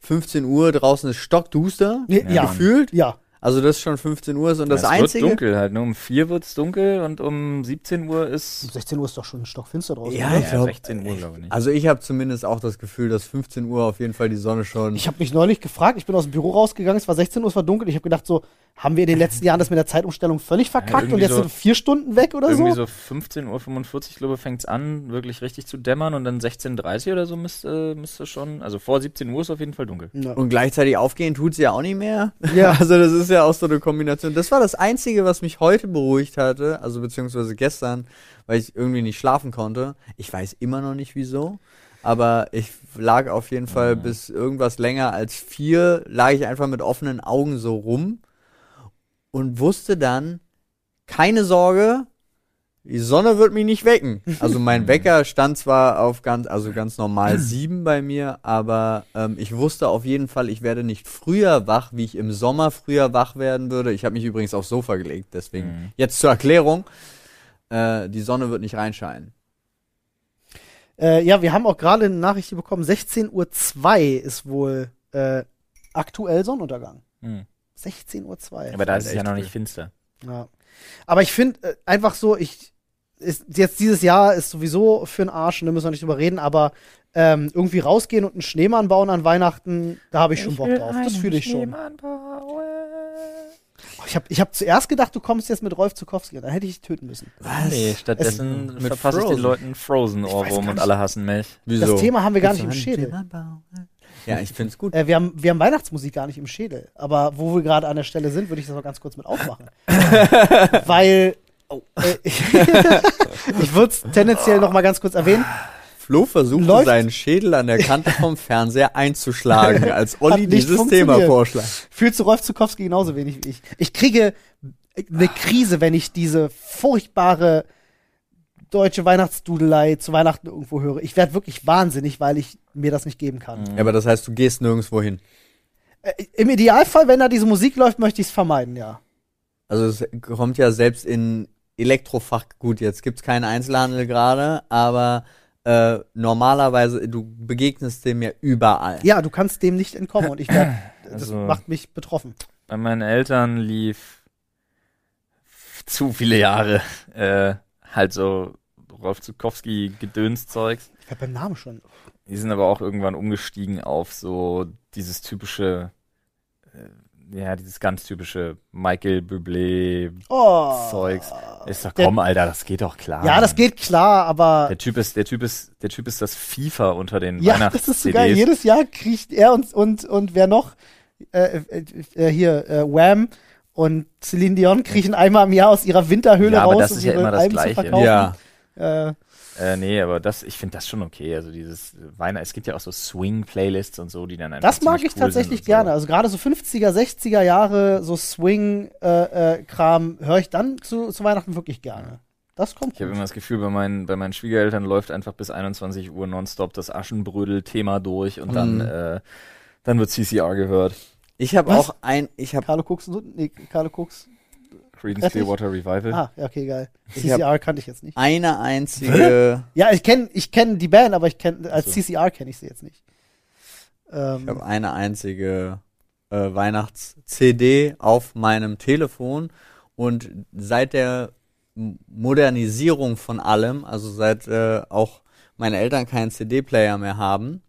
15 Uhr, draußen ist stockduster, ja. gefühlt. ja. Also das ist schon 15 Uhr ist und das es Einzige. wird dunkel halt. Ne? Um 4 wird's dunkel und um 17 Uhr ist. Um 16 Uhr ist doch schon stockfinster draußen. Ja, oder? ich glaub, 16 Uhr, glaube ich. Nicht. Also ich habe zumindest auch das Gefühl, dass 15 Uhr auf jeden Fall die Sonne schon. Ich habe mich neulich gefragt, ich bin aus dem Büro rausgegangen, es war 16 Uhr, es war dunkel. Ich habe gedacht, so, haben wir in den letzten Jahren das mit der Zeitumstellung völlig verkackt irgendwie und jetzt so- sind vier Stunden weg oder Irgendwie so? so 15.45 Uhr, glaube ich, fängt's an, wirklich richtig zu dämmern und dann 16.30 Uhr oder so müsste, müsste schon, also vor 17 Uhr ist auf jeden Fall dunkel. Ja. und gleichzeitig aufgehen tut sie ja auch nicht mehr. Ja. Also das ist ja auch so eine Kombination. Das war das Einzige, was mich heute beruhigt hatte, also beziehungsweise gestern, weil ich irgendwie nicht schlafen konnte. Ich weiß immer noch nicht wieso. Aber ich lag auf jeden Fall bis irgendwas länger als vier, lag ich einfach mit offenen Augen so rum und wusste dann, keine Sorge, die Sonne wird mich nicht wecken. Also mein Wecker stand zwar auf ganz, also ganz normal sieben bei mir, aber ähm, ich wusste auf jeden Fall, ich werde nicht früher wach, wie ich im Sommer früher wach werden würde. Ich habe mich übrigens aufs Sofa gelegt, deswegen Mhm. jetzt zur Erklärung. Äh, die Sonne wird nicht reinscheinen. Äh, ja, wir haben auch gerade eine Nachricht hier bekommen, 16.02 Uhr ist wohl äh, aktuell Sonnenuntergang. Hm. 16.02 Uhr. Aber da ist es ja noch nicht finster. Ja. Aber ich finde äh, einfach so, ich ist, jetzt dieses Jahr ist sowieso für den Arsch, da müssen wir nicht drüber reden, aber ähm, irgendwie rausgehen und einen Schneemann bauen an Weihnachten, da habe ich schon Bock drauf. Das fühle ich schon. Oh, Ich habe ich hab zuerst gedacht, du kommst jetzt mit Rolf Zukowski, dann hätte ich dich töten müssen. Was? Nee, stattdessen Es- mit verpasse ich den Frozen. Leuten Frozen-Ohrwurm und alle hassen mich. Wieso? Das Thema haben wir gar nicht im Schädel. Ja, ich find's gut. Äh, wir, haben, wir haben Weihnachtsmusik gar nicht im Schädel. Aber wo wir gerade an der Stelle sind, würde ich das mal ganz kurz mit aufmachen. Weil äh, ich würde es tendenziell noch mal ganz kurz erwähnen. Flo versuchte Läuft- seinen Schädel an der Kante vom Fernseher einzuschlagen, als Olli dieses. Thema vorschlägt. Fühlst du Rolf Zukowski genauso wenig wie ich? Ich kriege eine Krise, wenn ich diese furchtbare deutsche Weihnachtsdudelei zu Weihnachten irgendwo höre. Ich werde wirklich wahnsinnig, weil ich mir das nicht geben kann. Ja, aber das heißt, du gehst nirgendwo hin. Äh, Im Idealfall, wenn da diese Musik läuft, möchte ich es vermeiden, ja. Also es kommt ja selbst in Elektrofach, gut, jetzt gibt's keinen Einzelhandel gerade, aber äh, normalerweise, du begegnest dem ja überall. Ja, du kannst dem nicht entkommen und ich werd, das Also- macht mich betroffen. Bei meinen Eltern lief zu viele Jahre äh, halt so Rolf Zukowski Gedönszeugs. Ich werd beim Namen schon. Die sind aber auch irgendwann umgestiegen auf so dieses typische, äh, ja, dieses ganz typische Michael Bublé Oh. Zeugs. Ist doch Der- komm, Alter, das geht doch klar. Ja, das geht klar, aber Der Typ ist, der Typ ist, der Typ ist das FIFA unter den ja, Weihnachts-CDs. das ist so geil. Jedes Jahr kriegt er und und und wer noch? Äh, äh, äh, hier äh, Wham und Celine Dion kriechen einmal im Jahr aus ihrer Winterhöhle Ja, aber raus, das um ist ja ihre immer das Alben zu Gleiche. verkaufen. Ja. Äh, Äh, nee, aber das, ich finde das schon okay. Also dieses Weihnachten, es gibt ja auch so Swing-Playlists und so, die dann einfach Das mag ich cool tatsächlich gerne. So. Also gerade so 50er, 60er Jahre, so Swing-Kram höre ich dann zu, zu Weihnachten wirklich gerne. Das kommt Ich habe immer das Gefühl, bei meinen, bei meinen Schwiegereltern läuft einfach bis 21 Uhr nonstop das Aschenbrödel-Thema durch und dann, Mhm. äh, dann wird CCR gehört. Ich habe auch ein, ich habe Carlo Cooks, nee, Carlo Cooks. Creedence? Clearwater Revival. Ah, ja, okay, geil. CCR kannte ich jetzt nicht. eine einzige, Ja, ich kenne ich kenn die Band, aber ich kenne als so. CCR kenne ich sie jetzt nicht. Ähm, ich habe eine einzige äh, Weihnachts-CD auf meinem Telefon und seit der Modernisierung von allem, also seit äh, auch meine Eltern keinen CD-Player mehr haben,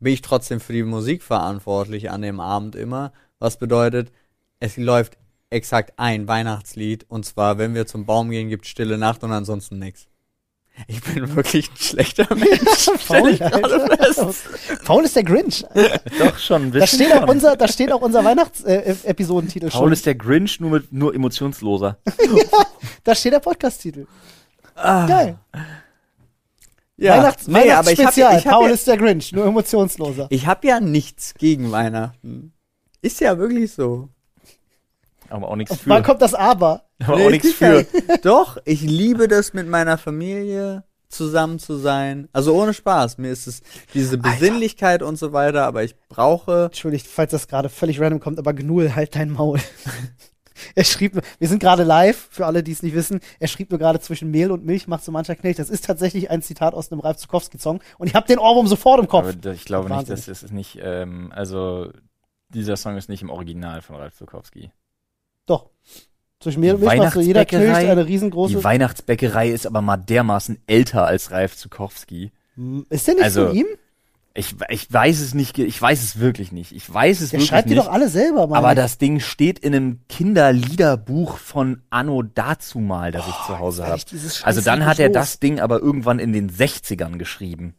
bin ich trotzdem für die Musik verantwortlich an dem Abend immer, was bedeutet, es läuft exakt ein Weihnachtslied und zwar, wenn wir zum Baum gehen, gibt Stille Nacht und ansonsten nix. Ich bin wirklich ein schlechter Mensch. Ich fest. Paul ist der Grinch. Doch schon, ein Da bisschen steht auch unser, da steht auch unser Weihnachts-Episodentitel Paul schon. ist der Grinch, nur mit, nur emotionsloser. Da steht der Podcast-Titel. Ah, Geil. ja. Weihnachts nee, aber ich habe Weihnachtsspezial. ich hab Paul ja, ist der Grinch, nur emotionsloser. ich hab ja nichts gegen Weihnachten. Ist ja wirklich so. Aber auch nichts Wann für. kommt das Aber? Aber Nee, auch nichts für. Doch, ich liebe das mit meiner Familie zusammen zu sein. Also ohne Spaß. Mir ist es diese Besinnlichkeit und so weiter, aber ich brauche. Entschuldigt, falls das gerade völlig random kommt, aber Gnul, halt dein Maul. er schrieb, nur- wir sind gerade live, für alle, die es nicht wissen, er schrieb nur gerade zwischen Mehl und Milch macht so mancher Knecht. Das ist tatsächlich ein Zitat aus einem Ralf Zukowski-Song und ich habe den Ohrwurm sofort im Kopf. Aber ich glaube nicht, Wahnsinnig. dass es nicht, ähm, also dieser Song ist nicht im Original von Ralf Zukowski. Zwischen Mehl und Die Milch macht so jeder Weihnachtsbäckerei- eine Die riesengroße. Weihnachtsbäckerei ist aber mal dermaßen älter als Ralf Zukowski. Ist der nicht Also, von ihm? Ich, ich weiß es nicht, ich weiß es wirklich nicht. Ich weiß es Der wirklich schreibt die nicht. doch alle selber, Mann. aber das Ding steht in einem Kinderliederbuch von Anno dazumal, das ich zu Hause habe. Also dann hat er los. das Ding aber irgendwann in den 60ern geschrieben.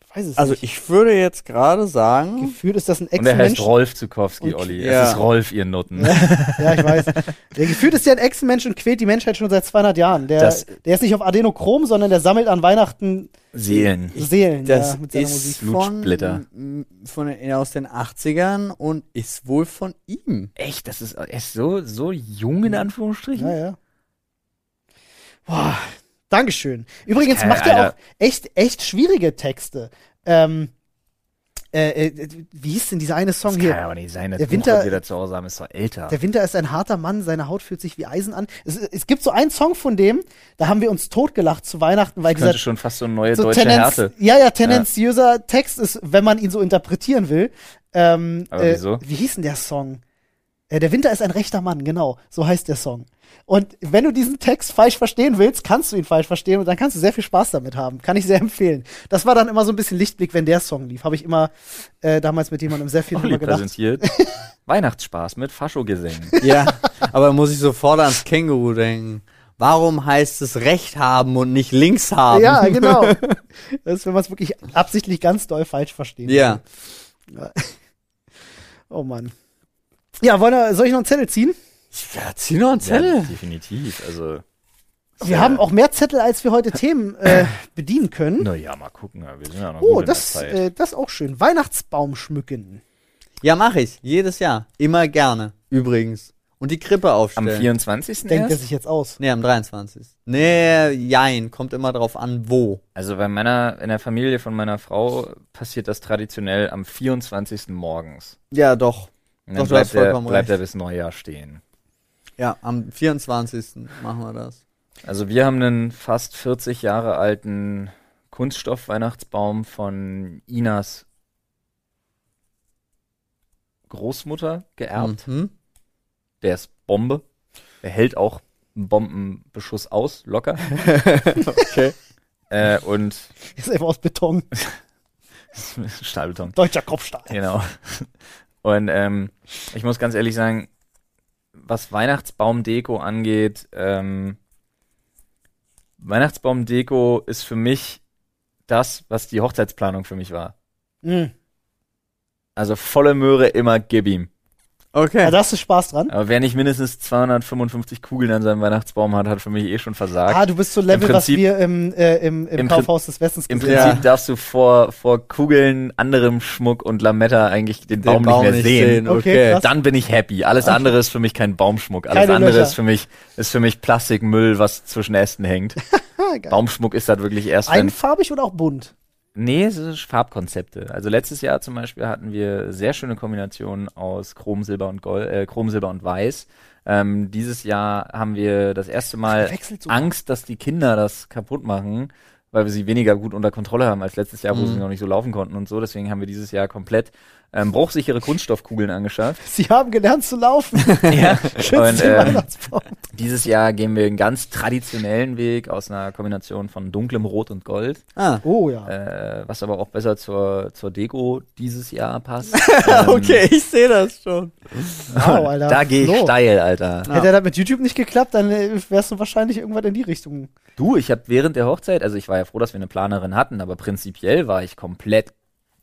Ich weiß es Also nicht. ich würde jetzt gerade sagen, Gefühlt ist das ein Und er heißt Ex-Mensch. Rolf Zukowski, Und- Olli. Ja. Es ist Rolf, ihr Nutten. Ja, ich weiß. Der gefühlt ist ja ein Ex-Mensch und quält die Menschheit schon seit 200 Jahren. Der, Das- der ist nicht auf Adenochrom, sondern der sammelt an Weihnachten Seelen. Seelen das ja, mit seiner ist Musik. von, Blutsplitter. von den- aus den 80ern und ist wohl von ihm. Echt, das ist, er ist so, so jung in Anführungsstrichen? Ja, ja. Boah, Dankeschön. Übrigens kann- macht er auch echt, echt schwierige Texte. Ähm, äh, äh, wie hieß denn dieser eine Song Das hier? kann ja aber nicht sein, das Der Winter- da zu Hause haben, ist doch älter. Der Winter ist ein harter Mann, seine Haut fühlt sich wie Eisen an. Es, es gibt so einen Song von dem, da haben wir uns totgelacht zu Weihnachten, weil dieser könnte schon fast so eine neue so deutsche Tendenz, Härte. ja, ja, tendenziöser Text ist, wenn man ihn so interpretieren will. Ähm, Aber äh, wieso? Wie hieß denn der Song? Äh, der Winter ist ein rechter Mann, genau. So heißt der Song. Und wenn du diesen Text falsch verstehen willst, kannst du ihn falsch verstehen und dann kannst du sehr viel Spaß damit haben. Kann ich sehr empfehlen. Das war dann immer so ein bisschen Lichtblick, wenn der Song lief. Habe ich immer äh, damals mit jemandem sehr viel Olli drüber gedacht. präsentiert Weihnachtsspaß mit Faschogesängen. Ja, aber muss ich sofort ans Känguru denken. Warum heißt es Recht haben und nicht links haben? Ja, genau. Das ist, wenn man es wirklich absichtlich ganz doll falsch versteht. Ja. Oh Mann. Ja, wollen wir, soll ich noch einen Zettel ziehen? Ja, zieh noch einen Ja, Zettel. definitiv. Also. Wir haben auch mehr Zettel, als wir heute Themen äh, bedienen können. Naja, mal gucken. ja, Wir sind ja noch Oh, gut das, in der Zeit. äh, das ist auch schön. Weihnachtsbaum schmücken. Ja, mach ich. Jedes Jahr. Immer gerne. Übrigens. Und die Krippe Am aufstellen. 24. Denkt er erst? sich jetzt aus. Nee, am 23. Nee, jein. Kommt immer drauf an, wo. Also bei meiner, in der Familie von meiner Frau passiert das traditionell am 24. morgens. Ja, doch. Und Doch, dann hast bleibt, er, bleibt er bis Neujahr stehen. Ja, am 24. machen wir das. Also wir haben einen fast 40 Jahre alten Kunststoff-Weihnachtsbaum von Inas Großmutter geerbt. Mhm. Der ist Bombe. Der hält auch einen Bombenbeschuss aus, locker. Okay. äh, und Ist einfach aus Beton. Stahlbeton. Deutscher Kopfstahl. Genau. Und ähm, ich muss ganz ehrlich sagen, was Weihnachtsbaumdeko angeht, ähm, Weihnachtsbaumdeko ist für mich das, was die Hochzeitsplanung für mich war. Mhm. Also volle Möhre immer gib ihm. Okay. Ja, da hast du Spaß dran. Aber wer nicht mindestens 255 Kugeln an seinem Weihnachtsbaum hat, hat für mich eh schon versagt. Ah, du bist so Level, was Prinzip- wir im, äh, im, im, im Kaufhaus des Westens Im gesehen Prinzip haben. darfst du vor, vor Kugeln, anderem Schmuck und Lametta eigentlich den, Den Baum, nicht mehr sehen. Okay, Okay. krass. Dann bin ich happy. Alles Okay. andere ist für mich kein Baumschmuck. Alles Keine andere Löcher. ist für mich, ist für mich Plastikmüll, was zwischen Ästen hängt. Baumschmuck ist halt wirklich erst, wenn, Einfarbig oder auch bunt? Nee, es ist Farbkonzepte. Also letztes Jahr zum Beispiel hatten wir sehr schöne Kombinationen aus Chrom, Silber und Gold, äh, Chrom, Silber und Weiß. Ähm, dieses Jahr haben wir das erste Mal so. Angst, dass die Kinder das kaputt machen, weil wir sie weniger gut unter Kontrolle haben als letztes Jahr, wo Mhm. sie noch nicht so laufen konnten und so. Deswegen haben wir dieses Jahr komplett ähm, bruchsichere Kunststoffkugeln angeschafft. Sie haben gelernt zu laufen. ja. Und ähm, Weihnachtsbaum. dieses Jahr gehen wir einen ganz traditionellen Weg aus einer Kombination von dunklem Rot und Gold, Ah. Oh ja. äh, was aber auch besser zur, zur Deko dieses Jahr passt. Ähm, okay, ich sehe das schon. Wow, Alter. Da gehe ich steil, Alter. Hätte das mit YouTube nicht geklappt, dann äh, wärst du wahrscheinlich irgendwann in die Richtung. Du, ich habe während der Hochzeit, also ich war ja froh, dass wir eine Planerin hatten, aber prinzipiell war ich komplett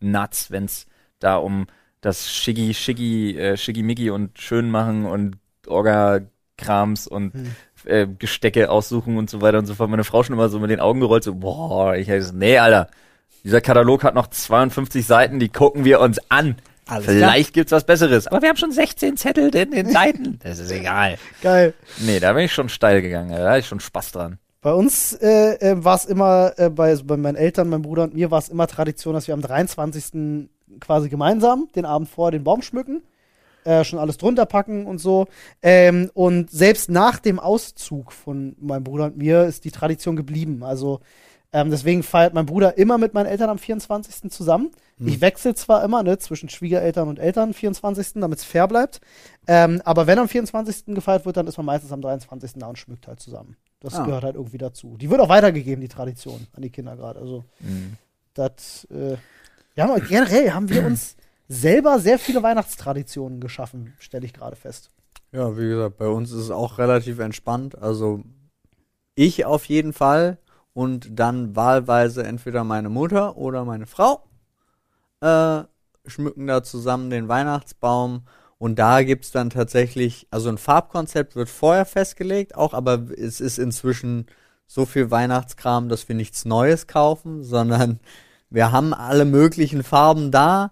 nuts, wenn's da um das Schiggi, Schiggi, äh, Schiggi-Miggi und schön machen und Orga-Krams und Hm. äh, Gestecke aussuchen und so weiter und so fort. Meine Frau schon immer so mit den Augen gerollt, so, boah, ich heiße, nee, Alter, dieser Katalog hat noch 52 Seiten, die gucken wir uns an. Alles Vielleicht gibt's was Besseres. Aber wir haben schon 16 Zettel in den Seiten. Das ist egal. Geil. Nee, da bin ich schon steil gegangen. Da hatte ich schon Spaß dran. Bei uns äh, äh, war es immer, äh, bei, also bei meinen Eltern, meinem Bruder und mir war es immer Tradition, dass wir am 23. quasi gemeinsam den Abend vorher den Baum schmücken, äh, schon alles drunter packen und so. Ähm, und selbst nach dem Auszug von meinem Bruder und mir ist die Tradition geblieben. Also ähm, deswegen feiert mein Bruder immer mit meinen Eltern am 24. zusammen. Ich wechsle zwar immer ne, zwischen Schwiegereltern und Eltern am 24., damit es fair bleibt. Ähm, aber wenn am 24. gefeiert wird, dann ist man meistens am 23. da und schmückt halt zusammen. Das Ah. gehört halt irgendwie dazu. Die wird auch weitergegeben, die Tradition, an die Kinder gerade. Also, Mhm. das, äh, wir haben generell haben wir uns selber sehr viele Weihnachtstraditionen geschaffen, stelle ich gerade fest. Ja, wie gesagt, bei uns ist es auch relativ entspannt. Also ich auf jeden Fall und dann wahlweise entweder meine Mutter oder meine Frau äh, schmücken da zusammen den Weihnachtsbaum. Und da gibt's dann tatsächlich, also ein Farbkonzept wird vorher festgelegt, auch, aber es ist inzwischen so viel Weihnachtskram, dass wir nichts Neues kaufen, sondern wir haben alle möglichen Farben da.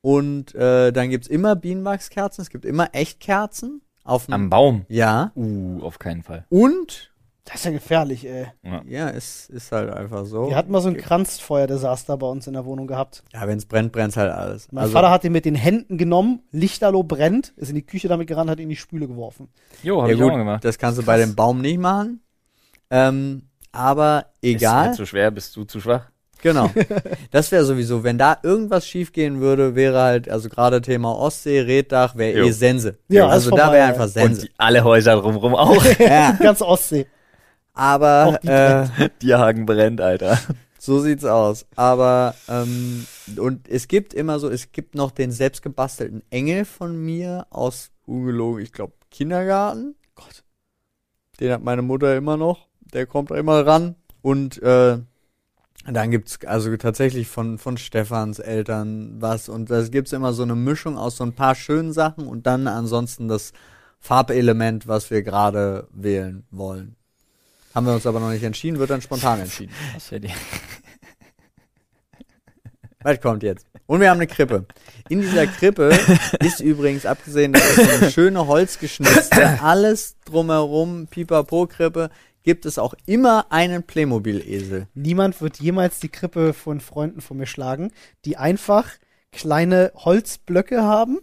Und äh, dann gibt's immer Bienenwachskerzen, es gibt immer Echtkerzen. Auf Am Baum. ja. Uh, auf keinen Fall. Und, Das ist ja gefährlich, ey. ja, es ist halt einfach so. Wir hatten mal so ein Kranzfeuerdesaster bei uns in der Wohnung gehabt. ja, wenn's brennt, brennt's halt alles. Mein Vater hat den mit den Händen genommen, Lichterloh brennt, ist in die Küche damit gerannt, hat ihn in die Spüle geworfen. Jo, hab ja ich auch gut, mal gemacht. das kannst du bei dem Baum nicht machen. Ähm, aber Ist egal. halt zu schwer, bist du zu schwach? Genau. Das wäre sowieso, wenn da irgendwas schief gehen würde, wäre halt, also gerade Thema Ostsee, Reddach, wäre eh Sense. Ja, also da wäre einfach Und Sense. die, alle Häuser drumrum auch. Ja, Die ganze Ostsee. aber die äh, Dierhagen brennt, Alter. so sieht's aus. Aber ähm, und es gibt immer so, es gibt noch den selbstgebastelten Engel von mir aus ungelogen, ich glaube Kindergarten. Gott, den hat meine Mutter immer noch. Der kommt immer ran und äh, dann gibt's also tatsächlich von, von Stefans Eltern was und da gibt's immer so eine Mischung aus so ein paar schönen Sachen und dann ansonsten das Farbelement, was wir gerade wählen wollen. Haben wir uns aber noch nicht entschieden, wird dann spontan entschieden. Was für die? Was kommt jetzt? Und wir haben eine Krippe. In dieser Krippe ist übrigens, abgesehen, dass es so eine schöne Holzgeschnitzte, alles drumherum, Pipapo-Krippe, gibt es auch immer einen Playmobil-Esel. Niemand wird jemals die Krippe von Freunden von mir schlagen, die einfach kleine Holzblöcke haben,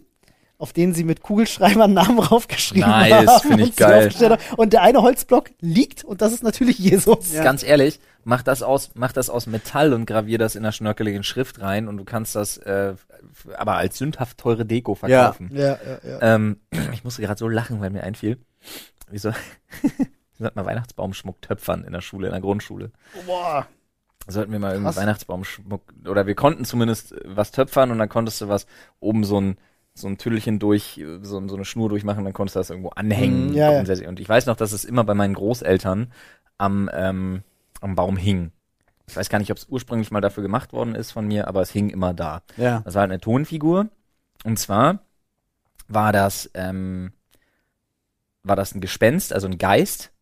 auf denen sie mit Kugelschreibern Namen draufgeschrieben Nice, haben. find ich und sie geil. Und der eine Holzblock liegt und das ist natürlich Jesus. Ganz ehrlich, mach das aus, mach das aus Metall und gravier das in einer schnörkeligen Schrift rein und du kannst das äh, aber als sündhaft teure Deko verkaufen. Ja, ja, ja. Ähm, ich musste gerade so lachen, weil mir einfiel, wieso, wir sollten mal Weihnachtsbaumschmuck töpfern in der Schule, in der Grundschule. Boah. Sollten wir mal irgendwie. Weihnachtsbaumschmuck, oder wir konnten zumindest äh, was töpfern und dann konntest du was oben so ein so ein Tüdelchen durch, äh, so, so eine Schnur durchmachen, dann konntest du das irgendwo anhängen. Mhm, ja, ja. Und ich weiß noch, dass es immer bei meinen Großeltern am, ähm, am Baum hing. Ich weiß gar nicht, ob es ursprünglich mal dafür gemacht worden ist von mir, aber es hing immer da. Ja. Das war halt eine Tonfigur. Und zwar war das, ähm, war das ein Gespenst, also ein Geist,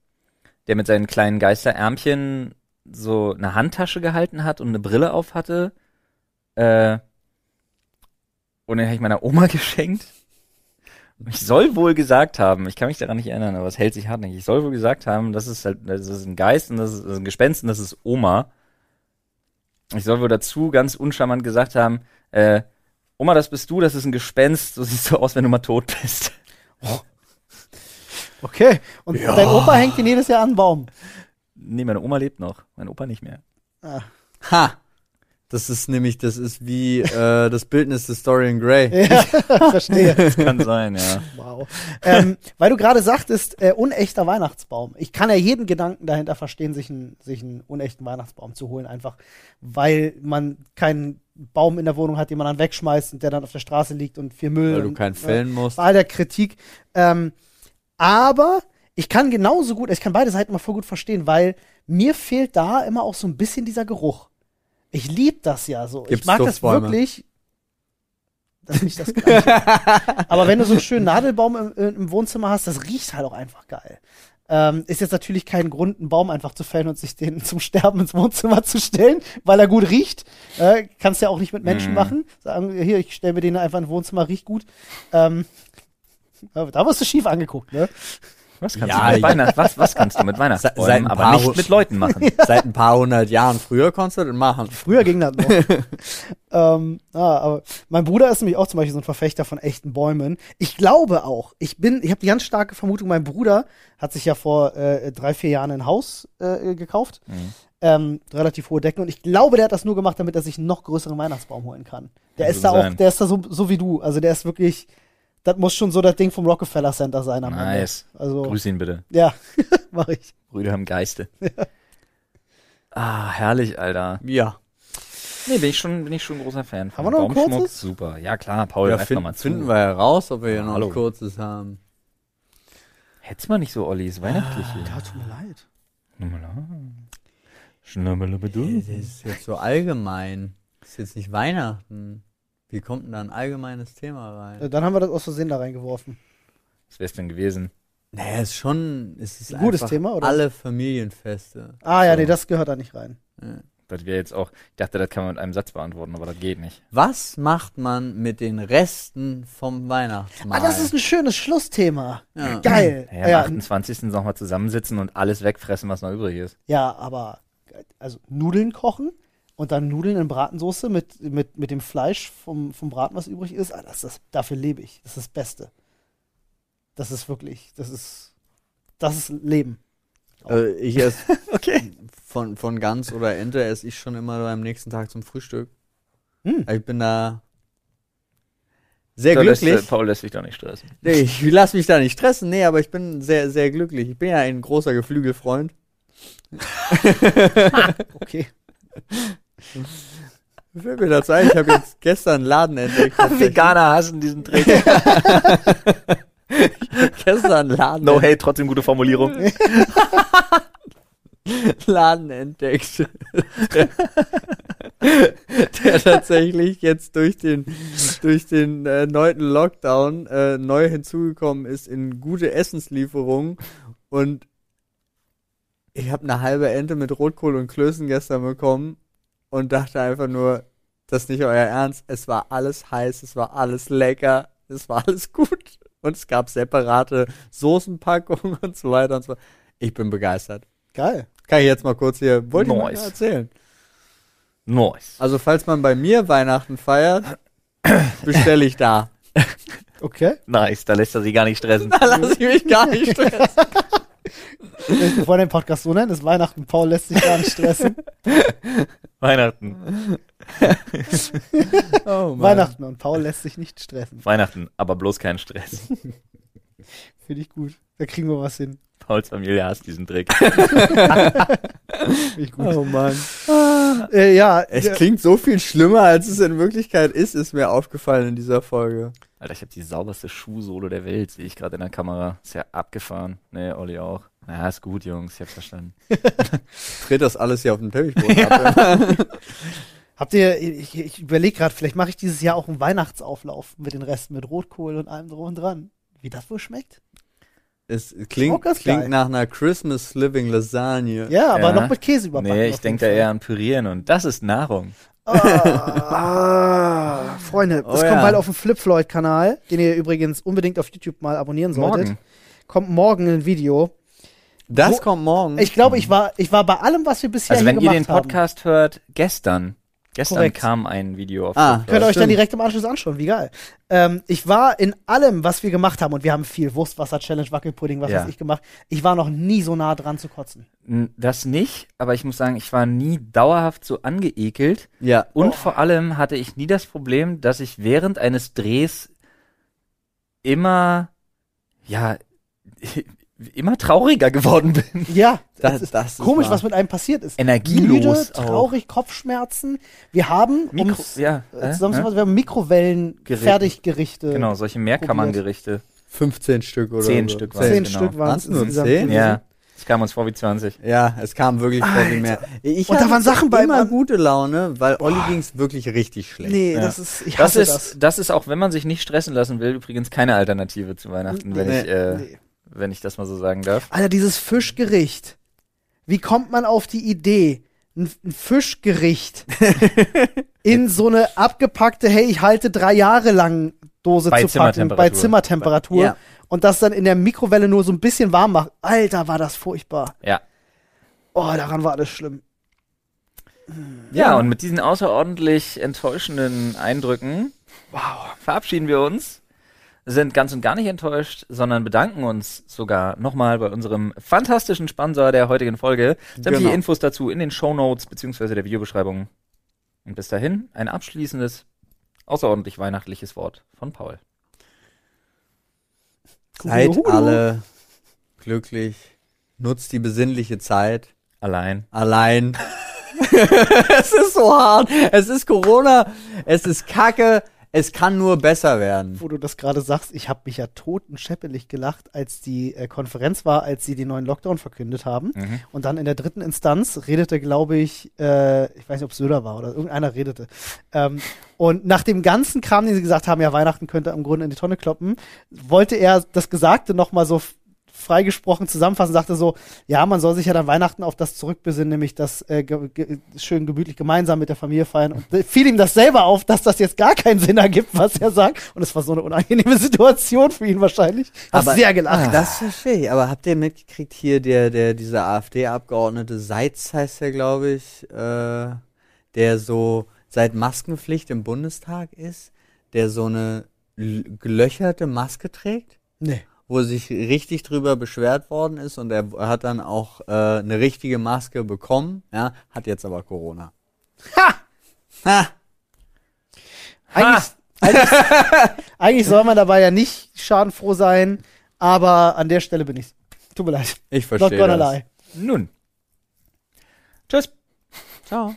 der mit seinen kleinen Geisterärmchen so eine Handtasche gehalten hat und eine Brille auf hatte. Äh, und den habe ich meiner Oma geschenkt. Ich soll wohl gesagt haben, ich kann mich daran nicht erinnern, aber es hält sich hartnäckig. Ich soll wohl gesagt haben, das ist halt, das ist ein Geist und das ist, das ist ein Gespenst und das ist Oma. Ich soll wohl dazu ganz uncharmant gesagt haben, äh, Oma, das bist du, das ist ein Gespenst, so siehst du aus, wenn du mal tot bist. Okay. Und dein Opa hängt ihn jedes Jahr an den Baum. Nee, meine Oma lebt noch, mein Opa nicht mehr. Ha! Das ist nämlich, das ist wie äh, das Bildnis des Dorian Gray. Ja, verstehe. Kann sein, ja. Wow. ähm, weil du gerade sagtest, äh, unechter Weihnachtsbaum. Ich kann ja jeden Gedanken dahinter verstehen, sich, einen sich einen unechten Weihnachtsbaum zu holen, einfach weil man keinen Baum in der Wohnung hat, den man dann wegschmeißt und der dann auf der Straße liegt und viel Müll. Weil du und, keinen äh, fällen musst. Bei all der Kritik. Ähm, aber ich kann genauso gut, ich kann beide Seiten mal voll gut verstehen, weil mir fehlt da immer auch so ein bisschen dieser Geruch. Ich lieb das ja so. Gibt's ich mag das wirklich. Das ist nicht das Gleiche. Aber wenn du so einen schönen Nadelbaum im, im Wohnzimmer hast, das riecht halt auch einfach geil. Ähm, ist jetzt natürlich kein Grund, einen Baum einfach zu fällen und sich den zum Sterben ins Wohnzimmer zu stellen, weil er gut riecht. Äh, kannst ja auch nicht mit Menschen Mhm. machen. Sagen, hier, ich stelle mir den einfach ins Wohnzimmer, riecht gut. Ähm, da wirst du schief angeguckt, ne? Was kannst Ja, du mit ja. Weihnachts was, was kannst du mit Weihnachtsbäumen, aber paar nicht mit Leuten machen? Seit ein paar hundert Jahren früher konntest du das machen. Früher ging das noch. ähm, ah, aber mein Bruder ist nämlich auch zum Beispiel so ein Verfechter von echten Bäumen. Ich glaube auch, ich bin, ich habe die ganz starke Vermutung, mein Bruder hat sich ja vor äh, drei, vier Jahren ein Haus äh, gekauft. Mhm. Ähm, relativ hohe Decken und ich glaube, der hat das nur gemacht, damit er sich einen noch größeren Weihnachtsbaum holen kann. Der Kann ist so da auch, sein. der ist da so, so wie du. Also der ist wirklich, das muss schon so das Ding vom Rockefeller Center sein am Nice. Ende. Also, Grüß ihn bitte. ja, mach ich. Brüder haben Geiste. Ah, herrlich, Alter. Ja. Nee, bin ich schon, bin ich schon ein großer Fan von. Haben wir noch ein Baumschmuck, kurzes? Super. Ja, klar, Paul, ja find, mal zu. finden wir heraus, ob wir hier noch Hallo. ein kurzes haben. Hätt's mal nicht so, Olli, ist weihnachtlich hier. Ja, tut mir leid. Schnubbelubbedu. Das ist jetzt so allgemein. Das ist jetzt nicht Weihnachten. Wie kommt denn da ein allgemeines Thema rein? Äh, Dann haben wir das aus Versehen da reingeworfen. Was wär's denn gewesen? Naja, ist schon, es ist Ein gutes Thema, oder? alle Familienfeste. Ah ja, So. nee, das gehört da nicht rein. Ja. Das wäre jetzt auch, ich dachte, das kann man mit einem Satz beantworten, aber das geht nicht. Was macht man mit den Resten vom Weihnachtsmahl? Ah, das ist ein schönes Schlussthema. Ja. Geil. Ja, Ja, am 28. nochmal zusammensitzen und alles wegfressen, was noch übrig ist. ja, aber also Nudeln kochen und dann Nudeln in Bratensoße mit, mit, mit dem Fleisch vom, vom Braten, was übrig ist. Ah, das ist dafür lebe ich. Das ist das Beste. Das ist wirklich, das ist, das ist Leben. Also ich esse Okay. von, von Gans oder Ente esse ich schon immer am nächsten Tag zum Frühstück. Hm. Ich bin da sehr Da lässt, glücklich. äh, Paul lässt sich doch nicht stressen. Nee, ich lasse mich da nicht stressen, nee, aber ich bin sehr, sehr glücklich. Ich bin ja ein großer Geflügelfreund. Okay. Fällt mir dazu ein, ich habe jetzt gestern einen Laden entdeckt. Veganer hassen diesen Trick. gestern einen Laden, No hate, trotzdem gute Formulierung. Laden entdeckt. der, der tatsächlich jetzt durch den, durch den äh, neunten Lockdown äh, neu hinzugekommen ist in gute Essenslieferungen. Und ich habe eine halbe Ente mit Rotkohl und Klößen gestern bekommen und dachte einfach nur, das ist nicht euer Ernst. Es war alles heiß, es war alles lecker, es war alles gut. Und es gab separate Soßenpackungen und so weiter und so. Ich bin begeistert. Geil. Kann ich jetzt mal kurz hier, wollte ich Nice. mal erzählen. Nice. Also falls man bei mir Weihnachten feiert, bestelle ich da. Okay. Nice, da lässt er sie gar nicht stressen. Da lasse ich mich gar nicht stressen. Wir wollen den Podcast so nennen, ist Weihnachten, Paul lässt sich gar nicht stressen. Weihnachten. Oh. Weihnachten und Paul lässt sich nicht stressen. Weihnachten, aber bloß kein Stress. Finde ich gut. Da kriegen wir was hin. Pauls Familie hasst diesen Trick. Finde ich gut. Oh Mann. Äh, ja, Es äh, klingt so viel schlimmer, als es in Wirklichkeit ist, ist mir aufgefallen in dieser Folge. Alter, ich habe die sauberste Schuhsohle der Welt, sehe ich gerade in der Kamera. Ist ja abgefahren. Nee, Olli auch. Na, ist gut, Jungs, ich hab's verstanden. Dreht das alles hier auf dem Teppichboden ab. habt ihr, ich, ich überlege gerade, vielleicht mache ich dieses Jahr auch einen Weihnachtsauflauf mit den Resten, mit Rotkohl und allem drum und dran. Wie das wohl schmeckt? Es klingt, klingt geil. nach einer Christmas Living Lasagne. Ja, aber Ja. noch mit Käse überbacken. Nee, ich denke da eher an Pürieren und das ist Nahrung. Ah, Freunde, das Oh kommt ja. bald auf dem Flip Floyd Kanal, den ihr übrigens unbedingt auf YouTube mal abonnieren solltet. Morgen. Kommt morgen ein Video. Das Wo- kommt morgen. Ich glaube, ich war, ich war bei allem, was wir bisher Also hier wenn ihr gemacht den Podcast hört, gestern. Gestern Korrekt. kam ein Video auf Ah. Könnt ihr euch dann direkt im Anschluss anschauen, wie geil. Ähm, ich war in allem, was wir gemacht haben, und wir haben viel Wurstwasser-Challenge, Wackelpudding, was Ja. weiß ich gemacht. Ich war noch nie so nah dran zu kotzen. Das nicht, aber ich muss sagen, ich war nie dauerhaft so angeekelt. ja. Und vor allem hatte ich nie das Problem, dass ich während eines Drehs immer, ja, immer trauriger geworden bin. Ja, Das- das ist das ist komisch, wahr. was mit einem passiert ist. Energielos Müde, auch. traurig, Kopfschmerzen. Wir haben, Mikro, um's, ja, äh, äh, zusammenzufassen, äh, wir haben Mikrowellen, Gerät. Fertiggerichte. genau, solche Mehrkammernggerichte. 15 Stück oder Zehn so. Stück waren Zehn genau. Stück waren es nur insgesamt. zehn? gewesen. Ja, es kam uns vor wie 20. Ja, es kam wirklich vor wie mehr. Ich Und da waren Sachen bei- immer gute Laune, weil Olli ging's wirklich richtig schlecht. Nee, Ja. das ist, ich Das ist, das. das. ist auch, wenn man sich nicht stressen lassen will, übrigens keine Alternative zu Weihnachten, wenn Nee. ich, äh, Nee. Wenn ich das mal so sagen darf. Alter, dieses Fischgericht. Wie kommt man auf die Idee, ein, ein Fischgericht in so eine abgepackte, hey, ich halte drei Jahre lang Dose Bei zu packen, bei Zimmertemperatur. Ja. und das dann in der Mikrowelle nur so ein bisschen warm macht. Alter, war das furchtbar. Ja. Oh, daran war alles schlimm. Ja, und mit diesen außerordentlich enttäuschenden Eindrücken wow, verabschieden wir uns. Sind ganz und gar nicht enttäuscht, sondern bedanken uns sogar nochmal bei unserem fantastischen Sponsor der heutigen Folge. Sämtliche Genau. Infos dazu in den Show Notes beziehungsweise der Videobeschreibung. Und bis dahin ein abschließendes, außerordentlich weihnachtliches Wort von Paul. Seid alle glücklich. Nutzt die besinnliche Zeit. Allein. Allein. es ist so hart. Es ist Corona. Es ist Kacke. Es kann nur besser werden. Wo du das gerade sagst, ich habe mich ja totenscheppelig gelacht, als die äh, Konferenz war, als sie den neuen Lockdown verkündet haben. Mhm. Und dann in der dritten Instanz redete, glaube ich, äh, ich weiß nicht, ob Söder war oder irgendeiner redete. Ähm, und nach dem ganzen Kram, den sie gesagt haben, ja, Weihnachten könnte im Grunde in die Tonne kloppen, wollte er das Gesagte nochmal so freigesprochen zusammenfassen, sagte so, ja, man soll sich ja dann Weihnachten auf das zurückbesinnen, nämlich das äh, ge ge schön gemütlich gemeinsam mit der Familie feiern. Und äh, fiel ihm das selber auf, dass das jetzt gar keinen Sinn ergibt, was er sagt. Und es war so eine unangenehme Situation für ihn wahrscheinlich. Hab Aber- sehr gelacht. Das verstehe ich. Aber habt ihr mitgekriegt hier, der, der, dieser AfD-Abgeordnete Seitz heißt der, glaube ich, äh, der so seit Maskenpflicht im Bundestag ist, der so eine gelöcherte Maske trägt? nee. Wo sich richtig drüber beschwert worden ist und er hat dann auch äh, eine richtige Maske bekommen, ja, hat jetzt aber Corona. Ha! Ha! Eigentlich, eigentlich, eigentlich soll man dabei ja nicht schadenfroh sein, aber an der Stelle bin ich. Tut mir leid. Ich Not verstehe gonna das. lie. Nun. Tschüss. Ciao.